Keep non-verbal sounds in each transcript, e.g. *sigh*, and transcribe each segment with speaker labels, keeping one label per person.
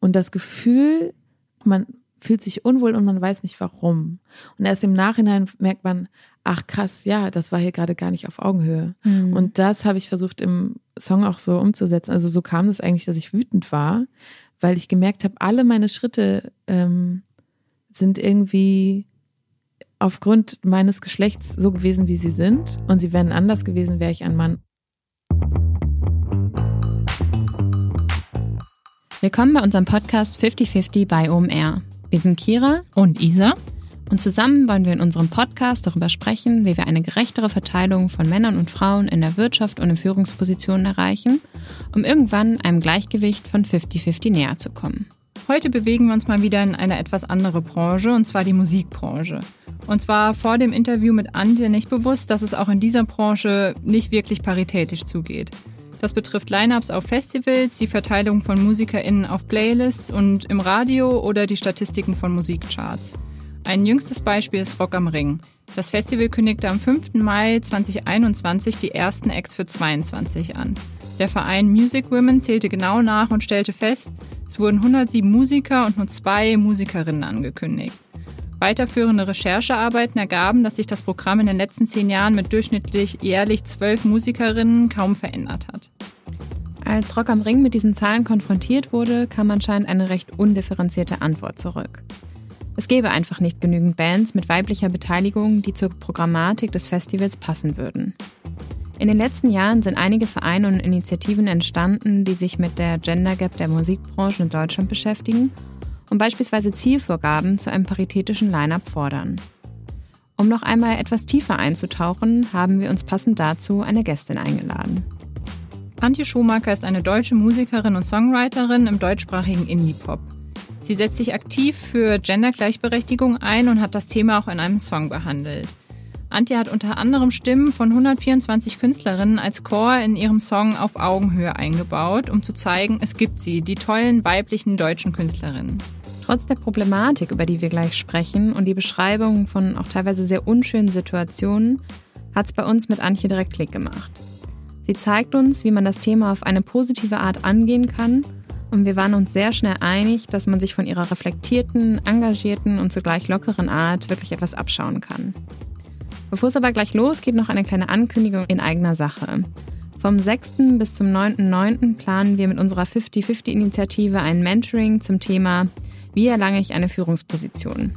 Speaker 1: Und das Gefühl, man fühlt sich unwohl und man weiß nicht warum. Und erst im Nachhinein merkt man, ach krass, ja, das war hier gerade gar nicht auf Augenhöhe. Mhm. Und das habe ich versucht im Song auch so umzusetzen. Also so kam es eigentlich, dass ich wütend war, weil ich gemerkt habe, alle meine Schritte ähm, sind irgendwie aufgrund meines Geschlechts so gewesen, wie sie sind. Und sie wären anders gewesen, wäre ich ein Mann.
Speaker 2: Willkommen bei unserem Podcast 5050 bei OMR. Wir sind Kira
Speaker 3: und Isa
Speaker 2: und zusammen wollen wir in unserem Podcast darüber sprechen, wie wir eine gerechtere Verteilung von Männern und Frauen in der Wirtschaft und in Führungspositionen erreichen, um irgendwann einem Gleichgewicht von 50-50 näher zu kommen.
Speaker 3: Heute bewegen wir uns mal wieder in eine etwas andere Branche, und zwar die Musikbranche. Und zwar vor dem Interview mit Antje nicht bewusst, dass es auch in dieser Branche nicht wirklich paritätisch zugeht. Das betrifft Lineups auf Festivals, die Verteilung von MusikerInnen auf Playlists und im Radio oder die Statistiken von Musikcharts. Ein jüngstes Beispiel ist Rock am Ring. Das Festival kündigte am 5. Mai 2021 die ersten Acts für 22 an. Der Verein Music Women zählte genau nach und stellte fest, es wurden 107 Musiker und nur zwei Musikerinnen angekündigt. Weiterführende Recherchearbeiten ergaben, dass sich das Programm in den letzten zehn Jahren mit durchschnittlich jährlich zwölf Musikerinnen kaum verändert hat.
Speaker 2: Als Rock am Ring mit diesen Zahlen konfrontiert wurde, kam anscheinend eine recht undifferenzierte Antwort zurück. Es gäbe einfach nicht genügend Bands mit weiblicher Beteiligung, die zur Programmatik des Festivals passen würden. In den letzten Jahren sind einige Vereine und Initiativen entstanden, die sich mit der Gender Gap der Musikbranche in Deutschland beschäftigen und beispielsweise Zielvorgaben zu einem paritätischen Line-up fordern. Um noch einmal etwas tiefer einzutauchen, haben wir uns passend dazu eine Gästin eingeladen.
Speaker 3: Antje Schumacher ist eine deutsche Musikerin und Songwriterin im deutschsprachigen Indie-Pop. Sie setzt sich aktiv für Gendergleichberechtigung ein und hat das Thema auch in einem Song behandelt. Antje hat unter anderem Stimmen von 124 Künstlerinnen als Chor in ihrem Song auf Augenhöhe eingebaut, um zu zeigen, es gibt sie, die tollen weiblichen deutschen Künstlerinnen.
Speaker 2: Trotz der Problematik, über die wir gleich sprechen und die Beschreibung von auch teilweise sehr unschönen Situationen, hat es bei uns mit Antje direkt Klick gemacht. Sie zeigt uns, wie man das Thema auf eine positive Art angehen kann und wir waren uns sehr schnell einig, dass man sich von ihrer reflektierten, engagierten und zugleich lockeren Art wirklich etwas abschauen kann. Bevor es aber gleich losgeht, noch eine kleine Ankündigung in eigener Sache. Vom 6. bis zum 9.9. planen wir mit unserer 50-50-Initiative ein Mentoring zum Thema Wie erlange ich eine Führungsposition?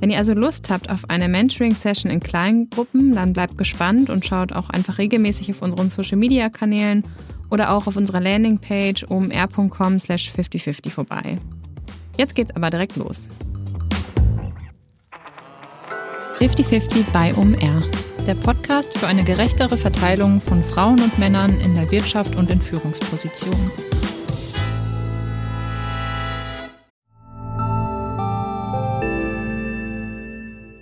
Speaker 2: Wenn ihr also Lust habt auf eine Mentoring-Session in kleinen Gruppen, dann bleibt gespannt und schaut auch einfach regelmäßig auf unseren Social-Media-Kanälen oder auch auf unserer Landingpage omr.com slash 5050 vorbei. Jetzt geht's aber direkt los. 5050 bei OMR.
Speaker 3: Der Podcast für eine gerechtere Verteilung von Frauen und Männern in der Wirtschaft und in Führungspositionen.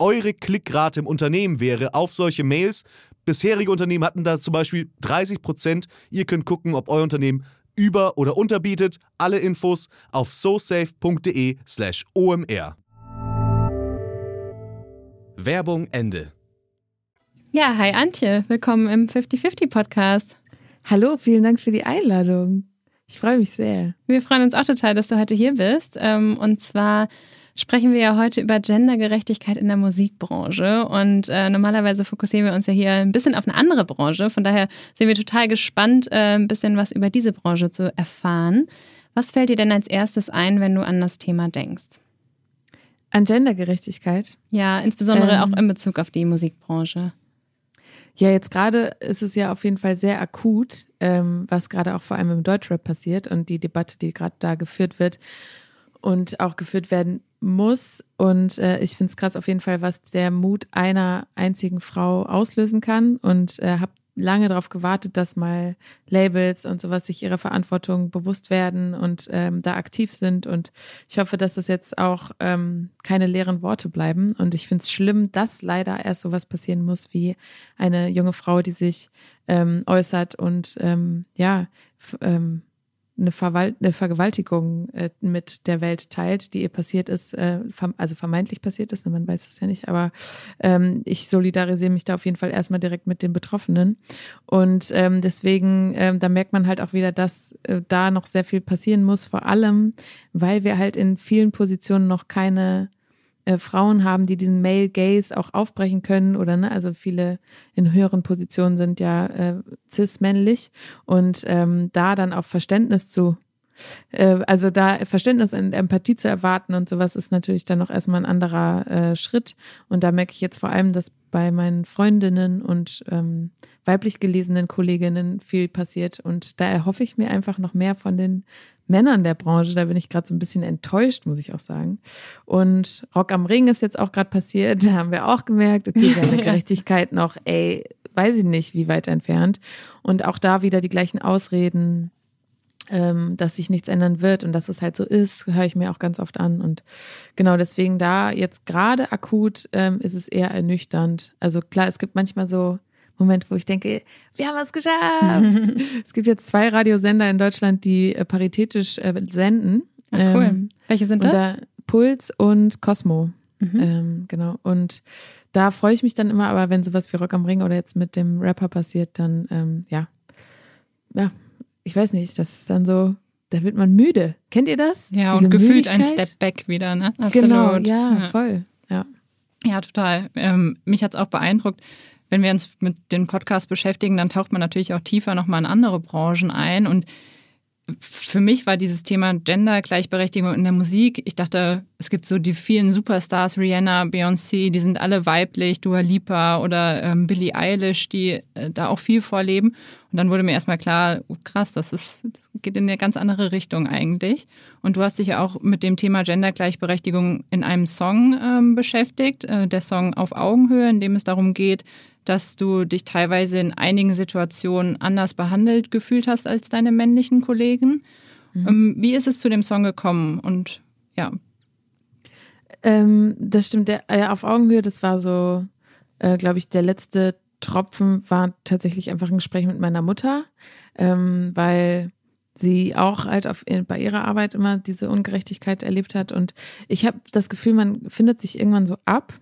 Speaker 4: eure Klickrate im Unternehmen wäre auf solche Mails. Bisherige Unternehmen hatten da zum Beispiel 30 Prozent. Ihr könnt gucken, ob euer Unternehmen über- oder unterbietet. Alle Infos auf sosafe.de/slash omr. Werbung Ende.
Speaker 2: Ja, hi Antje, willkommen im 50-50 Podcast.
Speaker 1: Hallo, vielen Dank für die Einladung. Ich freue mich sehr.
Speaker 2: Wir freuen uns auch total, dass du heute hier bist. Ähm, und zwar sprechen wir ja heute über Gendergerechtigkeit in der Musikbranche. Und äh, normalerweise fokussieren wir uns ja hier ein bisschen auf eine andere Branche. Von daher sind wir total gespannt, äh, ein bisschen was über diese Branche zu erfahren. Was fällt dir denn als erstes ein, wenn du an das Thema denkst?
Speaker 1: An Gendergerechtigkeit?
Speaker 2: Ja, insbesondere ähm, auch in Bezug auf die Musikbranche.
Speaker 1: Ja, jetzt gerade ist es ja auf jeden Fall sehr akut, ähm, was gerade auch vor allem im Deutschrap passiert und die Debatte, die gerade da geführt wird und auch geführt werden muss. Und äh, ich finde es krass auf jeden Fall, was der Mut einer einzigen Frau auslösen kann. Und äh, habe lange darauf gewartet, dass mal Labels und sowas sich ihrer Verantwortung bewusst werden und ähm, da aktiv sind. Und ich hoffe, dass das jetzt auch ähm, keine leeren Worte bleiben. Und ich finde es schlimm, dass leider erst sowas passieren muss wie eine junge Frau, die sich ähm, äußert und ähm, ja, ähm, eine, Verwalt eine Vergewaltigung äh, mit der Welt teilt, die ihr passiert ist, äh, also vermeintlich passiert ist, ne, man weiß das ja nicht, aber ähm, ich solidarisiere mich da auf jeden Fall erstmal direkt mit den Betroffenen. Und ähm, deswegen, ähm, da merkt man halt auch wieder, dass äh, da noch sehr viel passieren muss, vor allem, weil wir halt in vielen Positionen noch keine äh, Frauen haben, die diesen Male Gaze auch aufbrechen können oder ne, also viele in höheren Positionen sind ja äh, cis-männlich. Und ähm, da dann auf Verständnis zu äh, also da Verständnis und Empathie zu erwarten und sowas ist natürlich dann noch erstmal ein anderer äh, Schritt. Und da merke ich jetzt vor allem, dass bei meinen Freundinnen und ähm, weiblich gelesenen Kolleginnen viel passiert. Und da erhoffe ich mir einfach noch mehr von den Männern der Branche. Da bin ich gerade so ein bisschen enttäuscht, muss ich auch sagen. Und Rock am Ring ist jetzt auch gerade passiert. *laughs* Da haben wir auch gemerkt, okay, wir haben *laughs* Gerechtigkeit noch, ey, weiß ich nicht, wie weit entfernt. Und auch da wieder die gleichen Ausreden, ähm, dass sich nichts ändern wird und dass es halt so ist, höre ich mir auch ganz oft an. Und genau deswegen da jetzt gerade akut ähm, ist es eher ernüchternd. Also klar, es gibt manchmal so Moment, wo ich denke, wir haben es geschafft. *laughs* es gibt jetzt zwei Radiosender in Deutschland, die äh, paritätisch äh, senden.
Speaker 2: Ach, cool. Ähm, Welche sind das? Da,
Speaker 1: Puls und Cosmo. Mhm. Ähm, genau. Und da freue ich mich dann immer, aber wenn sowas wie Rock am Ring oder jetzt mit dem Rapper passiert, dann ähm, ja, ja, ich weiß nicht, das ist dann so, da wird man müde. Kennt ihr das?
Speaker 3: Ja, Diese und gefühlt ein Step Back wieder, ne?
Speaker 1: Absolut. Genau, ja, ja. voll. Ja.
Speaker 3: Ja, total. Ähm, mich hat es auch beeindruckt, wenn wir uns mit dem Podcast beschäftigen, dann taucht man natürlich auch tiefer nochmal in andere Branchen ein. Und für mich war dieses Thema Gender, Gleichberechtigung in der Musik, ich dachte, es gibt so die vielen Superstars, Rihanna, Beyoncé, die sind alle weiblich, Dua Lipa oder ähm, Billie Eilish, die äh, da auch viel vorleben. Und dann wurde mir erstmal klar, oh, krass, das, ist, das geht in eine ganz andere Richtung eigentlich. Und du hast dich ja auch mit dem Thema Gendergleichberechtigung in einem Song ähm, beschäftigt, äh, der Song Auf Augenhöhe, in dem es darum geht, dass du dich teilweise in einigen Situationen anders behandelt gefühlt hast als deine männlichen Kollegen. Mhm. Ähm, wie ist es zu dem Song gekommen? Und ja.
Speaker 1: Ähm, das stimmt, der, äh, auf Augenhöhe, das war so, äh, glaube ich, der letzte Tropfen war tatsächlich einfach ein Gespräch mit meiner Mutter, ähm, weil sie auch halt auf, bei ihrer Arbeit immer diese Ungerechtigkeit erlebt hat. Und ich habe das Gefühl, man findet sich irgendwann so ab.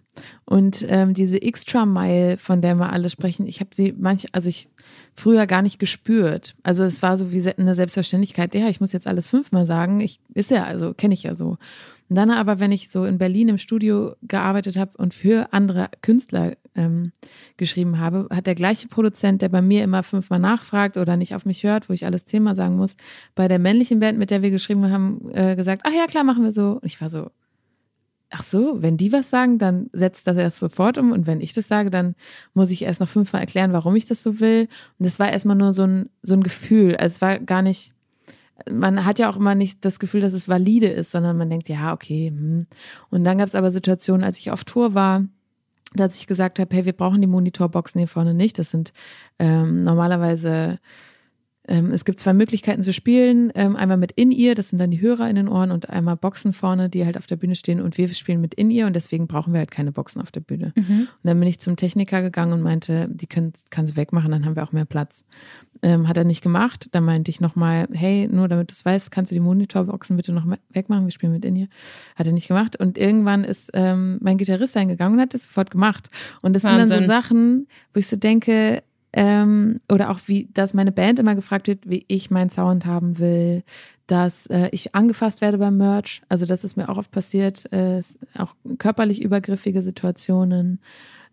Speaker 1: Und ähm, diese Extra Mile, von der wir alle sprechen, ich habe sie manch, also ich früher gar nicht gespürt. Also es war so wie eine Selbstverständlichkeit, ja, ich muss jetzt alles fünfmal sagen. Ich ist ja, also kenne ich ja so. Und dann aber, wenn ich so in Berlin im Studio gearbeitet habe und für andere Künstler ähm, geschrieben habe, hat der gleiche Produzent, der bei mir immer fünfmal nachfragt oder nicht auf mich hört, wo ich alles zehnmal sagen muss, bei der männlichen Band, mit der wir geschrieben haben, äh, gesagt, ach ja, klar, machen wir so. Und ich war so, ach so, wenn die was sagen, dann setzt das erst sofort um und wenn ich das sage, dann muss ich erst noch fünfmal erklären, warum ich das so will. Und das war erstmal nur so ein, so ein Gefühl. Also es war gar nicht, man hat ja auch immer nicht das Gefühl, dass es valide ist, sondern man denkt, ja, okay. Hm. Und dann gab es aber Situationen, als ich auf Tour war, dass ich gesagt habe, hey, wir brauchen die Monitorboxen hier vorne nicht. Das sind ähm, normalerweise es gibt zwei Möglichkeiten zu spielen. Ähm, einmal mit In-Ear, das sind dann die Hörer in den Ohren, und einmal Boxen vorne, die halt auf der Bühne stehen. Und wir spielen mit In-Ear und deswegen brauchen wir halt keine Boxen auf der Bühne. Mhm. Und dann bin ich zum Techniker gegangen und meinte, die können, kann sie wegmachen, dann haben wir auch mehr Platz. Ähm, hat er nicht gemacht. Dann meinte ich nochmal, hey, nur damit du es weißt, kannst du die Monitorboxen bitte noch wegmachen? Wir spielen mit In-Ear. Hat er nicht gemacht. Und irgendwann ist ähm, mein Gitarrist eingegangen und hat das sofort gemacht. Und das Wahnsinn. sind dann so Sachen, wo ich so denke, ähm, oder auch wie, dass meine Band immer gefragt wird, wie ich meinen Sound haben will, dass äh, ich angefasst werde beim Merch. Also das ist mir auch oft passiert, äh, auch körperlich übergriffige Situationen.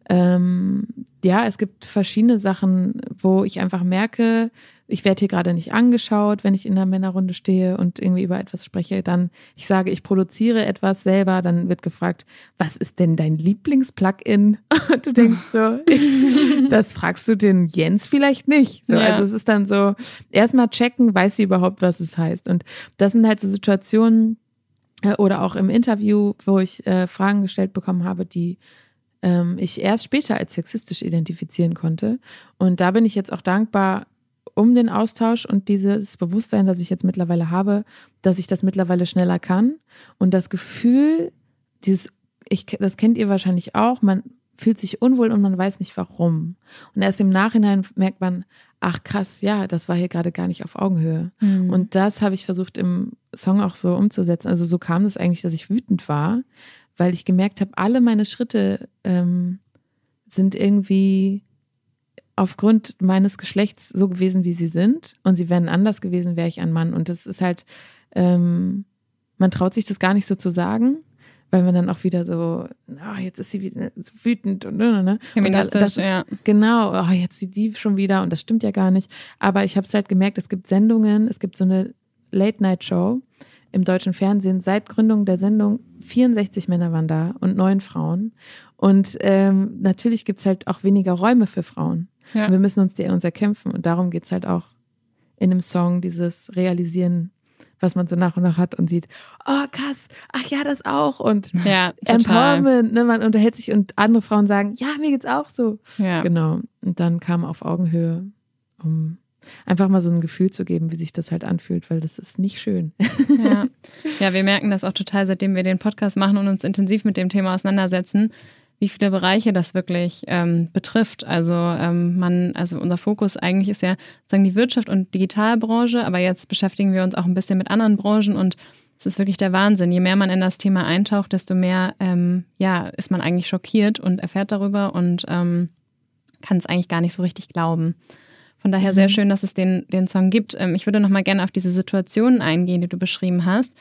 Speaker 1: Ähm, ja, es gibt verschiedene Sachen, wo ich einfach merke, ich werde hier gerade nicht angeschaut, wenn ich in der Männerrunde stehe und irgendwie über etwas spreche. Dann, ich sage, ich produziere etwas selber, dann wird gefragt, was ist denn dein Lieblings-Plugin? *laughs* du denkst so, ich, das fragst du den Jens vielleicht nicht. So, ja. Also es ist dann so, erstmal checken, weiß sie überhaupt, was es heißt. Und das sind halt so Situationen, äh, oder auch im Interview, wo ich äh, Fragen gestellt bekommen habe, die ähm, ich erst später als sexistisch identifizieren konnte. Und da bin ich jetzt auch dankbar um den Austausch und dieses Bewusstsein, das ich jetzt mittlerweile habe, dass ich das mittlerweile schneller kann. Und das Gefühl, dieses, ich, das kennt ihr wahrscheinlich auch, man fühlt sich unwohl und man weiß nicht warum. Und erst im Nachhinein merkt man, ach krass, ja, das war hier gerade gar nicht auf Augenhöhe. Mhm. Und das habe ich versucht im Song auch so umzusetzen. Also so kam es das eigentlich, dass ich wütend war, weil ich gemerkt habe, alle meine Schritte ähm, sind irgendwie aufgrund meines Geschlechts so gewesen, wie sie sind. Und sie wären anders gewesen, wäre ich ein Mann. Und das ist halt, ähm, man traut sich das gar nicht so zu sagen, weil man dann auch wieder so, oh, jetzt ist sie wieder so wütend und, ne, ne. und das, das ist, ja. genau, oh, jetzt die die schon wieder und das stimmt ja gar nicht. Aber ich habe es halt gemerkt, es gibt Sendungen, es gibt so eine Late-Night-Show, im deutschen Fernsehen seit Gründung der Sendung 64 Männer waren da und neun Frauen. Und ähm, natürlich gibt es halt auch weniger Räume für Frauen. Ja. Und wir müssen uns die uns erkämpfen. Und darum geht es halt auch in dem Song, dieses Realisieren, was man so nach und nach hat und sieht, oh krass, ach ja, das auch. Und ja, Empowerment, ne, man unterhält sich und andere Frauen sagen, ja, mir geht's auch so. Ja. Genau. Und dann kam auf Augenhöhe, um einfach mal so ein Gefühl zu geben, wie sich das halt anfühlt, weil das ist nicht schön.
Speaker 2: Ja. *laughs* ja, wir merken das auch total, seitdem wir den Podcast machen und uns intensiv mit dem Thema auseinandersetzen, wie viele Bereiche das wirklich ähm, betrifft. Also ähm, man, also unser Fokus eigentlich ist ja sozusagen die Wirtschaft und Digitalbranche, aber jetzt beschäftigen wir uns auch ein bisschen mit anderen Branchen und es ist wirklich der Wahnsinn. Je mehr man in das Thema eintaucht, desto mehr ähm, ja, ist man eigentlich schockiert und erfährt darüber und ähm, kann es eigentlich gar nicht so richtig glauben. Von daher mhm. sehr schön, dass es den, den Song gibt. Ähm, ich würde noch mal gerne auf diese Situationen eingehen, die du beschrieben hast.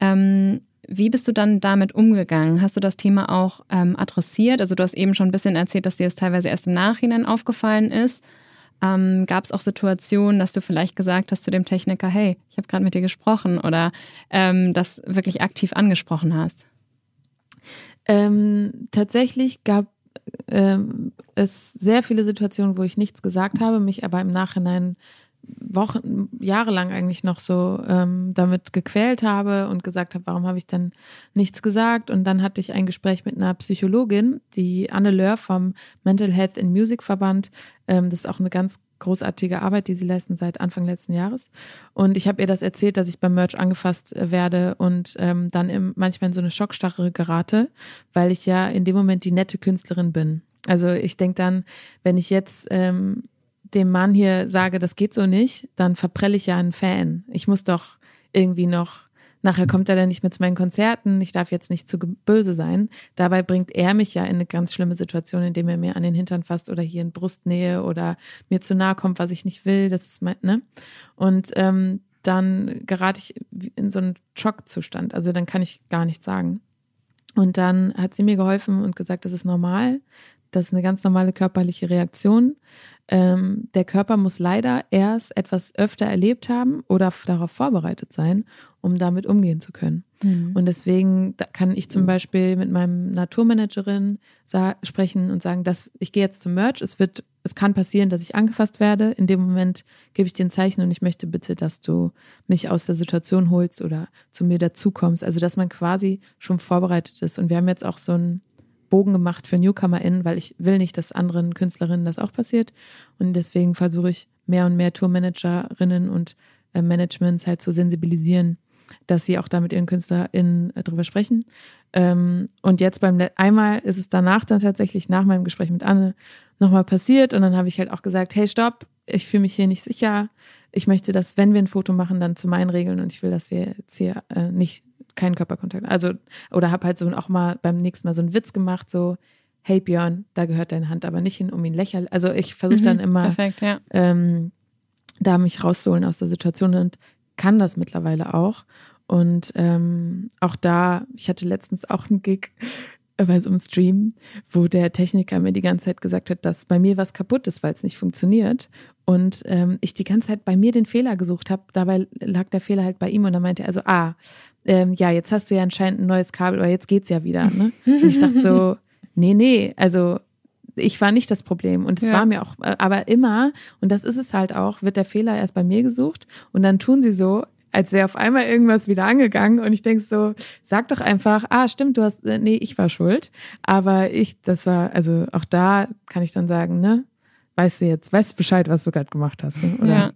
Speaker 2: Ähm, wie bist du dann damit umgegangen? Hast du das Thema auch ähm, adressiert? Also du hast eben schon ein bisschen erzählt, dass dir das teilweise erst im Nachhinein aufgefallen ist. Ähm, Gab es auch Situationen, dass du vielleicht gesagt hast zu dem Techniker, hey, ich habe gerade mit dir gesprochen oder ähm, das wirklich aktiv angesprochen hast?
Speaker 1: Ähm, tatsächlich gab ähm, es sehr viele Situationen, wo ich nichts gesagt habe, mich aber im Nachhinein Wochen, jahrelang eigentlich noch so ähm, damit gequält habe und gesagt habe, warum habe ich denn nichts gesagt? Und dann hatte ich ein Gespräch mit einer Psychologin, die Anne Löhr vom Mental Health in Music Verband. Ähm, das ist auch eine ganz großartige Arbeit, die sie leisten seit Anfang letzten Jahres. Und ich habe ihr das erzählt, dass ich beim Merch angefasst äh, werde und ähm, dann im, manchmal in so eine Schockstarre gerate, weil ich ja in dem Moment die nette Künstlerin bin. Also ich denke dann, wenn ich jetzt ähm, dem Mann hier sage, das geht so nicht, dann verprelle ich ja einen Fan. Ich muss doch irgendwie noch, nachher kommt er dann nicht mehr zu meinen Konzerten, ich darf jetzt nicht zu böse sein. Dabei bringt er mich ja in eine ganz schlimme Situation, indem er mir an den Hintern fasst oder hier in Brustnähe oder mir zu nahe kommt, was ich nicht will. Das ist mein, ne? Und ähm, dann gerate ich in so einen Schockzustand. Also dann kann ich gar nichts sagen. Und dann hat sie mir geholfen und gesagt, das ist normal. Das ist eine ganz normale körperliche Reaktion ähm, der Körper muss leider erst etwas öfter erlebt haben oder darauf vorbereitet sein, um damit umgehen zu können. Mhm. Und deswegen kann ich zum Beispiel mit meinem Naturmanagerin sprechen und sagen, dass ich gehe jetzt zum Merch. Es wird, es kann passieren, dass ich angefasst werde. In dem Moment gebe ich dir ein Zeichen und ich möchte bitte, dass du mich aus der Situation holst oder zu mir dazukommst. Also dass man quasi schon vorbereitet ist. Und wir haben jetzt auch so ein Bogen gemacht für NewcomerInnen, weil ich will nicht, dass anderen Künstlerinnen das auch passiert. Und deswegen versuche ich mehr und mehr Tourmanagerinnen und äh, Managements halt zu sensibilisieren, dass sie auch da mit ihren KünstlerInnen äh, drüber sprechen. Ähm, und jetzt beim einmal ist es danach dann tatsächlich nach meinem Gespräch mit Anne nochmal passiert und dann habe ich halt auch gesagt, hey, stopp, ich fühle mich hier nicht sicher. Ich möchte, dass, wenn wir ein Foto machen, dann zu meinen Regeln und ich will, dass wir jetzt hier äh, nicht keinen Körperkontakt. Also, oder habe halt so auch mal beim nächsten Mal so einen Witz gemacht, so, hey Björn, da gehört deine Hand aber nicht hin, um ihn lächerlich. Also ich versuche dann
Speaker 2: Mhm,
Speaker 1: immer,
Speaker 2: Perfekt, ja.
Speaker 1: ähm, da mich rauszuholen aus der Situation und kann das mittlerweile auch. Und ähm, auch da, ich hatte letztens auch einen Gig bei so einem Stream, wo der Techniker mir die ganze Zeit gesagt hat, dass bei mir was kaputt ist, weil es nicht funktioniert. Und ähm, ich die ganze Zeit bei mir den Fehler gesucht habe. Dabei lag der Fehler halt bei ihm und dann meinte er also, ah, ähm, ja, jetzt hast du ja anscheinend ein neues Kabel oder jetzt geht's ja wieder. Ne? Und ich dachte so, *laughs* nee, nee, also ich war nicht das Problem und es
Speaker 2: Ja.
Speaker 1: war mir auch, äh, aber immer, und das ist es halt auch, wird der Fehler erst bei mir gesucht und dann tun sie so, als wäre auf einmal irgendwas wieder angegangen und ich denke so, sag doch einfach, ah, stimmt, du hast, äh, nee, ich war schuld, aber ich, das war, also auch da kann ich dann sagen, ne, weißt du jetzt, weißt du Bescheid, was du gerade gemacht hast, ne? oder
Speaker 2: Ja.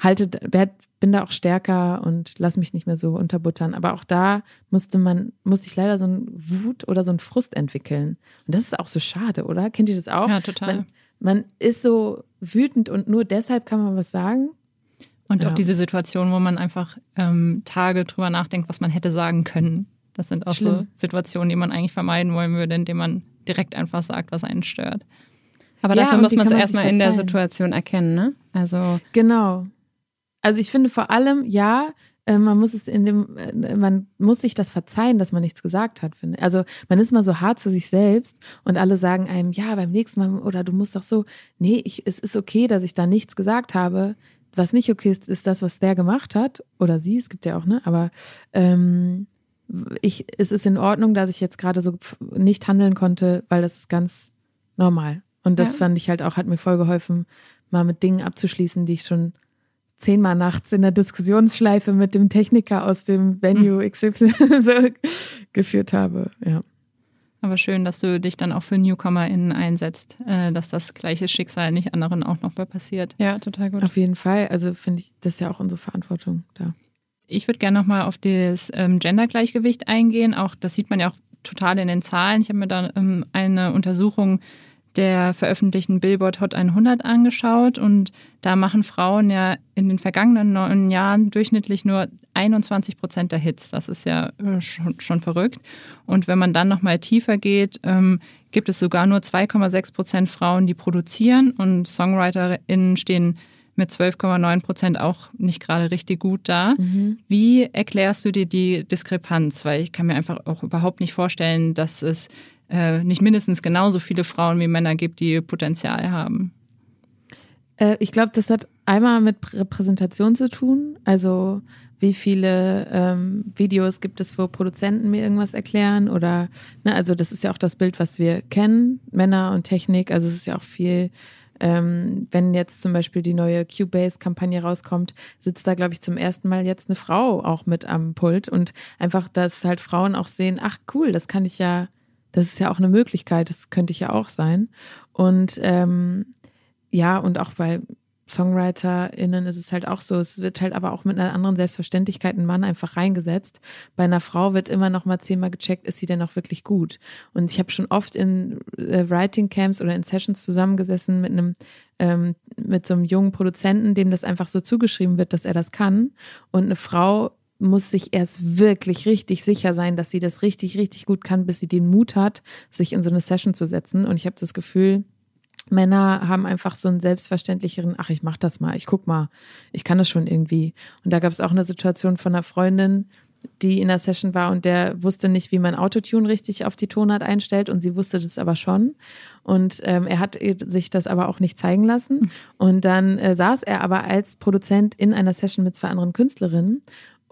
Speaker 1: halte, werd- bin da auch stärker und lass mich nicht mehr so unterbuttern. Aber auch da musste man, musste ich leider so einen Wut oder so einen Frust entwickeln. Und das ist auch so schade, oder? Kennt ihr das auch?
Speaker 3: Ja, total.
Speaker 1: Man, man ist so wütend und nur deshalb kann man was sagen.
Speaker 3: Und
Speaker 1: Ja.
Speaker 3: auch diese Situation, wo man einfach ähm, Tage drüber nachdenkt, was man hätte sagen können. Das sind auch so
Speaker 1: Schlimm.
Speaker 3: Situationen, die man eigentlich vermeiden wollen würde, indem man direkt einfach sagt, was einen stört.
Speaker 2: Aber
Speaker 1: Ja,
Speaker 2: dafür muss man es erstmal in der. Situation erkennen, ne? Also,
Speaker 1: Genau. Also ich finde vor allem, ja, äh, man muss es in dem, äh, man muss sich das verzeihen, dass man nichts gesagt hat, finde. Also man ist mal so hart zu sich selbst und alle sagen einem, ja, beim nächsten Mal oder du musst doch so, nee, ich, es ist okay, dass ich da nichts gesagt habe. Was nicht okay ist, ist das, was der gemacht hat oder sie, es gibt ja auch, ne? Aber ähm, ich, es ist in Ordnung, dass ich jetzt gerade so nicht handeln konnte, weil das ist ganz normal. Und das
Speaker 2: Ja.
Speaker 1: fand ich halt auch, hat mir voll geholfen, mal mit Dingen abzuschließen, die ich schon zehnmal nachts in der Diskussionsschleife mit dem Techniker aus dem Venue XY *laughs* so geführt habe. Ja.
Speaker 3: Aber schön, dass du dich dann auch für NewcomerInnen einsetzt, äh, dass das gleiche Schicksal nicht anderen auch noch mal passiert.
Speaker 2: ja, total gut.
Speaker 1: Auf jeden Fall. Also finde ich, das ist ja auch unsere Verantwortung da.
Speaker 3: Ich würde gerne nochmal auf das ähm, Gendergleichgewicht eingehen. Auch das sieht man ja auch total in den Zahlen. Ich habe mir da ähm, eine Untersuchung der veröffentlichten Billboard Hot 100 angeschaut und da machen Frauen ja in den vergangenen neun Jahren durchschnittlich nur 21 Prozent der Hits. Das ist ja äh, schon, schon verrückt. Und wenn man dann nochmal tiefer geht, ähm, gibt es sogar nur 2,6 Prozent Frauen, die produzieren und SongwriterInnen stehen mit 12,9 Prozent auch nicht gerade richtig gut da. Wie erklärst du dir die Diskrepanz? Weil ich kann mir einfach auch überhaupt nicht vorstellen, dass es äh, nicht mindestens genauso viele Frauen wie Männer gibt, die Potenzial haben.
Speaker 1: Äh, ich glaube, das hat einmal mit Repräsentation zu tun. Also wie viele ähm, Videos gibt es, wo Produzenten mir irgendwas erklären oder, ne, also das ist ja auch das Bild, was wir kennen, Männer und Technik. Also es ist ja auch viel, ähm, wenn jetzt zum Beispiel die neue Cubase-Kampagne rauskommt, sitzt da, glaube ich, zum ersten Mal jetzt eine Frau auch mit am Pult und einfach, dass halt Frauen auch sehen, ach cool, das kann ich ja, das ist ja auch eine Möglichkeit, das könnte ich ja auch sein. Und ähm, ja, und auch bei SongwriterInnen ist es halt auch so, es wird halt aber auch mit einer anderen Selbstverständlichkeit ein Mann einfach reingesetzt. Bei einer Frau wird immer noch mal zehnmal gecheckt, ist sie denn auch wirklich gut? Und ich habe schon oft in äh, Writing Camps oder in Sessions zusammengesessen mit einem ähm, mit so einem jungen Produzenten, dem das einfach so zugeschrieben wird, dass er das kann. Und eine Frau muss sich erst wirklich richtig sicher sein, dass sie das richtig, richtig gut kann, bis sie den Mut hat, sich in so eine Session zu setzen. Und ich habe das Gefühl, Männer haben einfach so einen selbstverständlicheren, ach, ich mach das mal, ich guck mal, ich kann das schon irgendwie. Und da gab es auch eine Situation von einer Freundin, die in der Session war und der wusste nicht, wie man Autotune richtig auf die Tonart einstellt und sie wusste das aber schon. Und ähm, er hat sich das aber auch nicht zeigen lassen. Und dann äh, saß er aber als Produzent in einer Session mit zwei anderen Künstlerinnen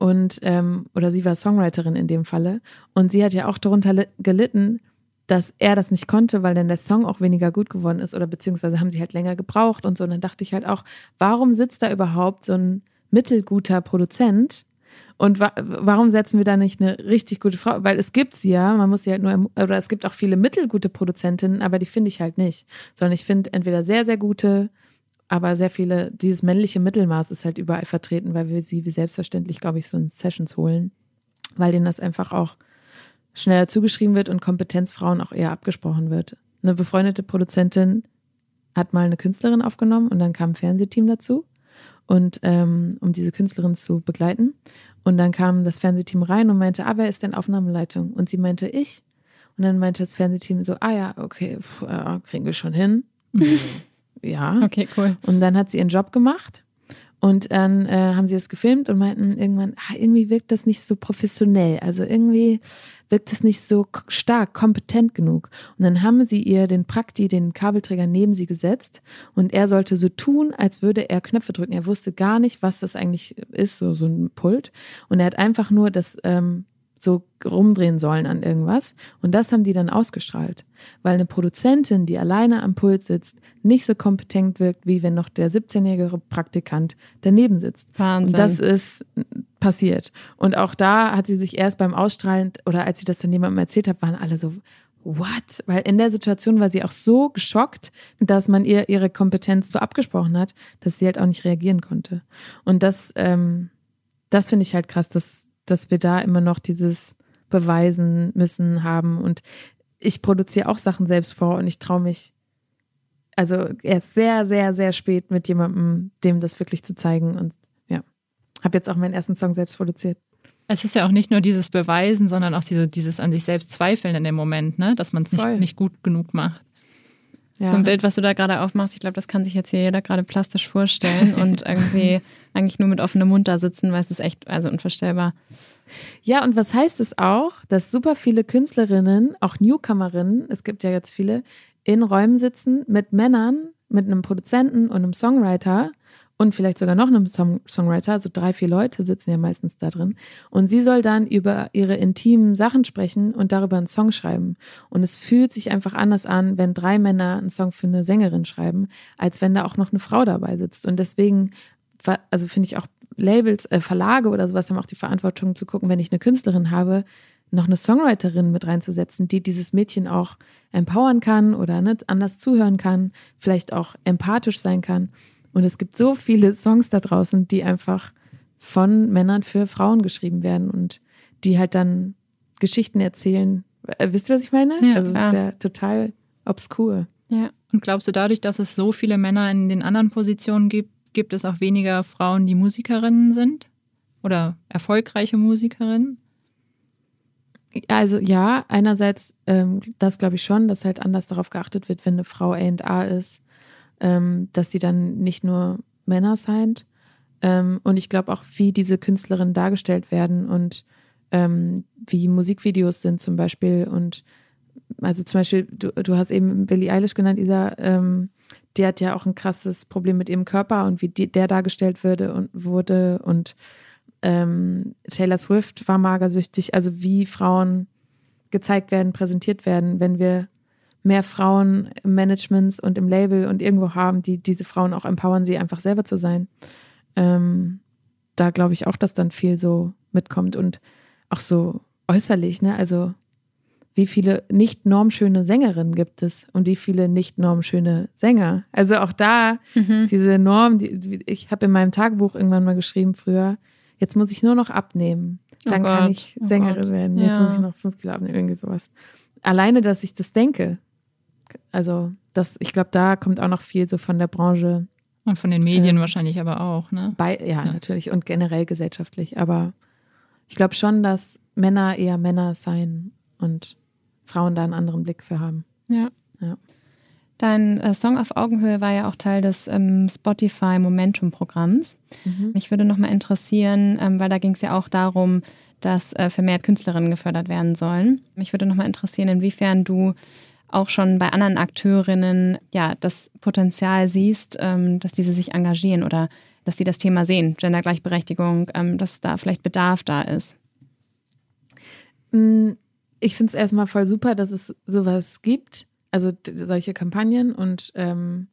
Speaker 1: und ähm, oder sie war Songwriterin in dem Falle und sie hat ja auch darunter li- gelitten, dass er das nicht konnte, weil dann der Song auch weniger gut geworden ist oder beziehungsweise haben sie halt länger gebraucht und so. Und dann dachte ich halt auch, warum sitzt da überhaupt so ein mittelguter Produzent? Und wa warum setzen wir da nicht eine richtig gute Frau? Weil es gibt sie ja, man muss sie halt nur, ermu- oder es gibt auch viele mittelgute Produzentinnen, aber die finde ich halt nicht. Sondern ich finde entweder sehr, sehr gute, aber sehr viele, dieses männliche Mittelmaß ist halt überall vertreten, weil wir sie wie selbstverständlich, glaube ich, so in Sessions holen, weil denen das einfach auch schneller zugeschrieben wird und Kompetenzfrauen auch eher abgesprochen wird. Eine befreundete Produzentin hat mal eine Künstlerin aufgenommen und dann kam ein Fernsehteam dazu und ähm, um diese Künstlerin zu begleiten. Und dann kam das Fernsehteam rein und meinte, ah, wer ist denn Aufnahmeleitung? Und sie meinte, ich. Und dann meinte das Fernsehteam so, ah ja, okay, pff, äh, kriegen wir schon hin. Ja.
Speaker 3: Okay, cool.
Speaker 1: Und dann hat sie ihren Job gemacht. Und dann äh, haben sie das gefilmt und meinten irgendwann, ah, irgendwie wirkt das nicht so professionell. Also irgendwie wirkt es nicht so stark, kompetent genug. Und dann haben sie ihr den Prakti, den Kabelträger neben sie gesetzt und er sollte so tun, als würde er Knöpfe drücken. Er wusste gar nicht, was das eigentlich ist, so, so ein Pult. Und er hat einfach nur das ähm, so rumdrehen sollen an irgendwas. Und das haben die dann ausgestrahlt. Weil eine Produzentin, die alleine am Pult sitzt, nicht so kompetent wirkt, wie wenn noch der 17-jährige Praktikant daneben sitzt.
Speaker 2: Wahnsinn.
Speaker 1: Und das ist passiert. Und auch da hat sie sich erst beim Ausstrahlen oder als sie das dann jemandem erzählt hat, waren alle so, what? Weil in der Situation war sie auch so geschockt, dass man ihr ihre Kompetenz so abgesprochen hat, dass sie halt auch nicht reagieren konnte. Und das, ähm, das finde ich halt krass, dass, dass wir da immer noch dieses Beweisen müssen haben. Und ich produziere auch Sachen selbst vor und ich traue mich, also erst sehr, sehr, sehr spät mit jemandem, dem das wirklich zu zeigen. Und ja, habe jetzt auch meinen ersten Song selbst produziert.
Speaker 3: Es ist ja auch nicht nur dieses Beweisen, sondern auch diese, dieses an sich selbst zweifeln in dem Moment, ne? dass man es nicht, nicht gut genug macht.
Speaker 1: Ja.
Speaker 2: So ein Bild, was du da gerade aufmachst, ich glaube, das kann sich jetzt hier jeder gerade plastisch vorstellen *laughs* und irgendwie eigentlich nur mit offenem Mund da sitzen, weil es ist echt, also unvorstellbar.
Speaker 1: Ja, und was heißt es auch, dass super viele Künstlerinnen, auch Newcomerinnen, es gibt ja jetzt viele, in Räumen sitzen mit Männern, mit einem Produzenten und einem Songwriter und vielleicht sogar noch einem Song Songwriter, also drei, vier Leute sitzen ja meistens da drin. Und sie soll dann über ihre intimen Sachen sprechen und darüber einen Song schreiben. Und es fühlt sich einfach anders an, wenn drei Männer einen Song für eine Sängerin schreiben, als wenn da auch noch eine Frau dabei sitzt. Und deswegen, also finde ich auch Labels, äh, Verlage oder sowas haben auch die Verantwortung zu gucken, wenn ich eine Künstlerin habe, noch eine Songwriterin mit reinzusetzen, die dieses Mädchen auch empowern kann oder ne, anders zuhören kann, vielleicht auch empathisch sein kann. Und es gibt so viele Songs da draußen, die einfach von Männern für Frauen geschrieben werden und die halt dann Geschichten erzählen. Äh, wisst ihr, was ich meine?
Speaker 3: Ja,
Speaker 1: also es ist ja total obskur.
Speaker 2: Ja.
Speaker 3: Und glaubst du, dadurch, dass es so viele Männer in den anderen Positionen gibt, gibt es auch weniger Frauen, die Musikerinnen sind? Oder erfolgreiche Musikerinnen?
Speaker 1: Also ja, einerseits ähm, das glaube ich schon, dass halt anders darauf geachtet wird, wenn eine Frau A&A ist, ähm, dass sie dann nicht nur Männer signed. Ähm, und ich glaube auch, wie diese Künstlerinnen dargestellt werden und ähm, wie Musikvideos sind zum Beispiel. Und also zum Beispiel, du, du hast eben Billie Eilish genannt, Isa, ähm, die hat ja auch ein krasses Problem mit ihrem Körper und wie die, der dargestellt würde und wurde und ähm, Taylor Swift war magersüchtig, also wie Frauen gezeigt werden, präsentiert werden, wenn wir mehr Frauen im Management und im Label und irgendwo haben, die diese Frauen auch empowern, sie einfach selber zu sein. Ähm, da glaube ich auch, dass dann viel so mitkommt und auch so äußerlich, ne? Also wie viele nicht normschöne Sängerinnen gibt es und wie viele nicht normschöne Sänger. Also auch da diese Norm, die, ich habe in meinem Tagebuch irgendwann mal geschrieben früher, jetzt muss ich nur noch abnehmen.
Speaker 2: Oh
Speaker 1: Dann kann
Speaker 2: Gott,
Speaker 1: ich
Speaker 2: oh
Speaker 1: Sängerin
Speaker 2: Gott.
Speaker 1: werden. Jetzt
Speaker 2: Ja.
Speaker 1: muss ich noch fünf Kilo abnehmen, irgendwie sowas. Alleine, dass ich das denke. Also, das, ich glaube, da kommt auch noch viel so von der Branche
Speaker 3: Und von den Medien
Speaker 1: Ähm.
Speaker 3: wahrscheinlich aber auch, ne?
Speaker 1: bei, ja,
Speaker 3: Ja.
Speaker 1: natürlich und generell gesellschaftlich. Aber ich glaube schon, dass Männer eher Männer sein und Frauen da einen anderen Blick für haben.
Speaker 2: Ja.
Speaker 1: Ja.
Speaker 2: Dein äh, Song auf Augenhöhe war ja auch Teil des ähm, Spotify Momentum Programms. Mich würde nochmal interessieren, ähm, weil da ging es ja auch darum, dass äh, vermehrt Künstlerinnen gefördert werden sollen. Mich würde nochmal interessieren, inwiefern du auch schon bei anderen Akteurinnen ja das Potenzial siehst, ähm, dass diese sich engagieren oder dass die das Thema sehen, Gendergleichberechtigung, ähm, dass da vielleicht Bedarf da ist.
Speaker 1: Mm, Ich finde es erstmal voll super, dass es sowas gibt, also solche Kampagnen und ähm,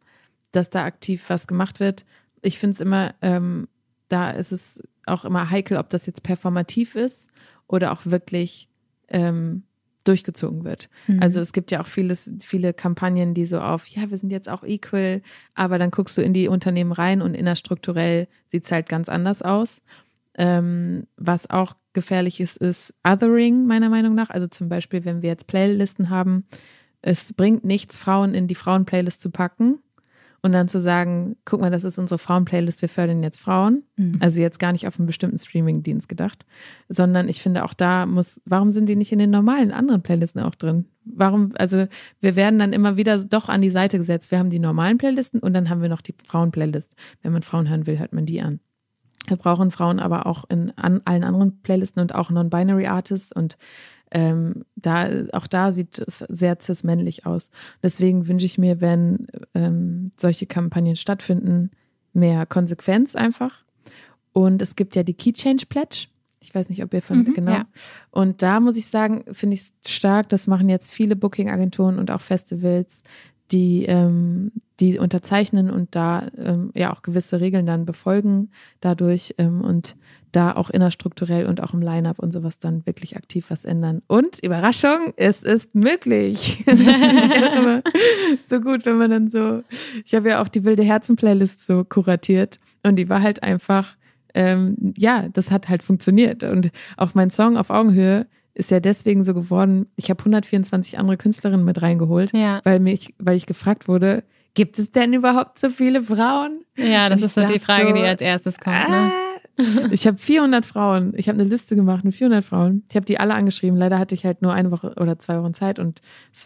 Speaker 1: dass da aktiv was gemacht wird. Ich finde es immer, ähm, da ist es auch immer heikel, ob das jetzt performativ ist oder auch wirklich ähm, durchgezogen wird. Also es gibt ja auch vieles, viele Kampagnen, die so auf, ja, wir sind jetzt auch equal, aber dann guckst du in die Unternehmen rein und innerstrukturell sieht es halt ganz anders aus. Ähm, was auch gefährlich ist, ist Othering, meiner Meinung nach. Also zum Beispiel, wenn wir jetzt Playlisten haben, es bringt nichts, Frauen in die Frauen-Playlist zu packen und dann zu sagen, guck mal, das ist unsere Frauen-Playlist, wir fördern jetzt Frauen. Mhm. Also jetzt gar nicht auf einen bestimmten Streaming-Dienst gedacht, sondern ich finde auch da muss, warum sind die nicht in den normalen anderen Playlisten auch drin? Warum, also wir werden dann immer wieder doch an die Seite gesetzt. Wir haben die normalen Playlisten und dann haben wir noch die Frauen-Playlist. Wenn man Frauen hören will, hört man die an. Wir brauchen Frauen aber auch in an allen anderen Playlisten und auch Non-Binary Artists und ähm, da, auch da sieht es sehr cis-männlich aus. Deswegen wünsche ich mir, wenn ähm, solche Kampagnen stattfinden, mehr Konsequenz einfach. Und es gibt ja die Key Change Pledge. Ich weiß nicht, ob ihr von, mhm, genau. Ja. Und da muss ich sagen, finde ich es stark. Das machen jetzt viele Booking-Agenturen und auch Festivals, die, ähm, die unterzeichnen und da ähm, ja auch gewisse Regeln dann befolgen dadurch ähm, und da auch innerstrukturell und auch im Line-up und sowas dann wirklich aktiv was ändern. Und Überraschung, es ist möglich. *laughs* so gut, wenn man dann so, ich habe ja auch die wilde Herzen-Playlist so kuratiert und die war halt einfach, ähm, ja, das hat halt funktioniert. Und auch mein Song auf Augenhöhe ist ja deswegen so geworden, ich habe 124 andere Künstlerinnen mit reingeholt, ja. weil, mich, weil ich gefragt wurde, gibt es denn überhaupt so viele Frauen?
Speaker 2: Ja, das ist so die Frage, so, die als erstes kommt. Ne?
Speaker 1: Ah, ich habe 400 Frauen. Ich habe eine Liste gemacht mit 400 Frauen. Ich habe die alle angeschrieben. Leider hatte ich halt nur eine Woche oder zwei Wochen Zeit und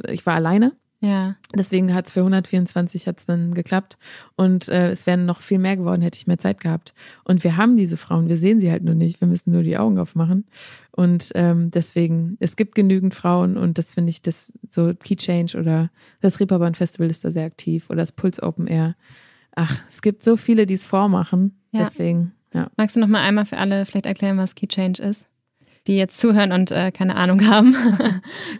Speaker 1: ich war alleine.
Speaker 2: Ja.
Speaker 1: Deswegen hat es für 124 hat's dann geklappt. Und äh, es wären noch viel mehr geworden, hätte ich mehr Zeit gehabt. Und wir haben diese Frauen, wir sehen sie halt nur nicht. Wir müssen nur die Augen aufmachen. Und ähm, deswegen, es gibt genügend Frauen und das finde ich, das so Key Change oder das Reeperbahn Festival ist da sehr aktiv oder das Puls Open Air. Ach, es gibt so viele, die es vormachen. Ja. Deswegen, ja.
Speaker 2: Magst du noch mal einmal für alle vielleicht erklären, was Key Change ist? Die jetzt zuhören und äh, keine Ahnung *laughs* haben.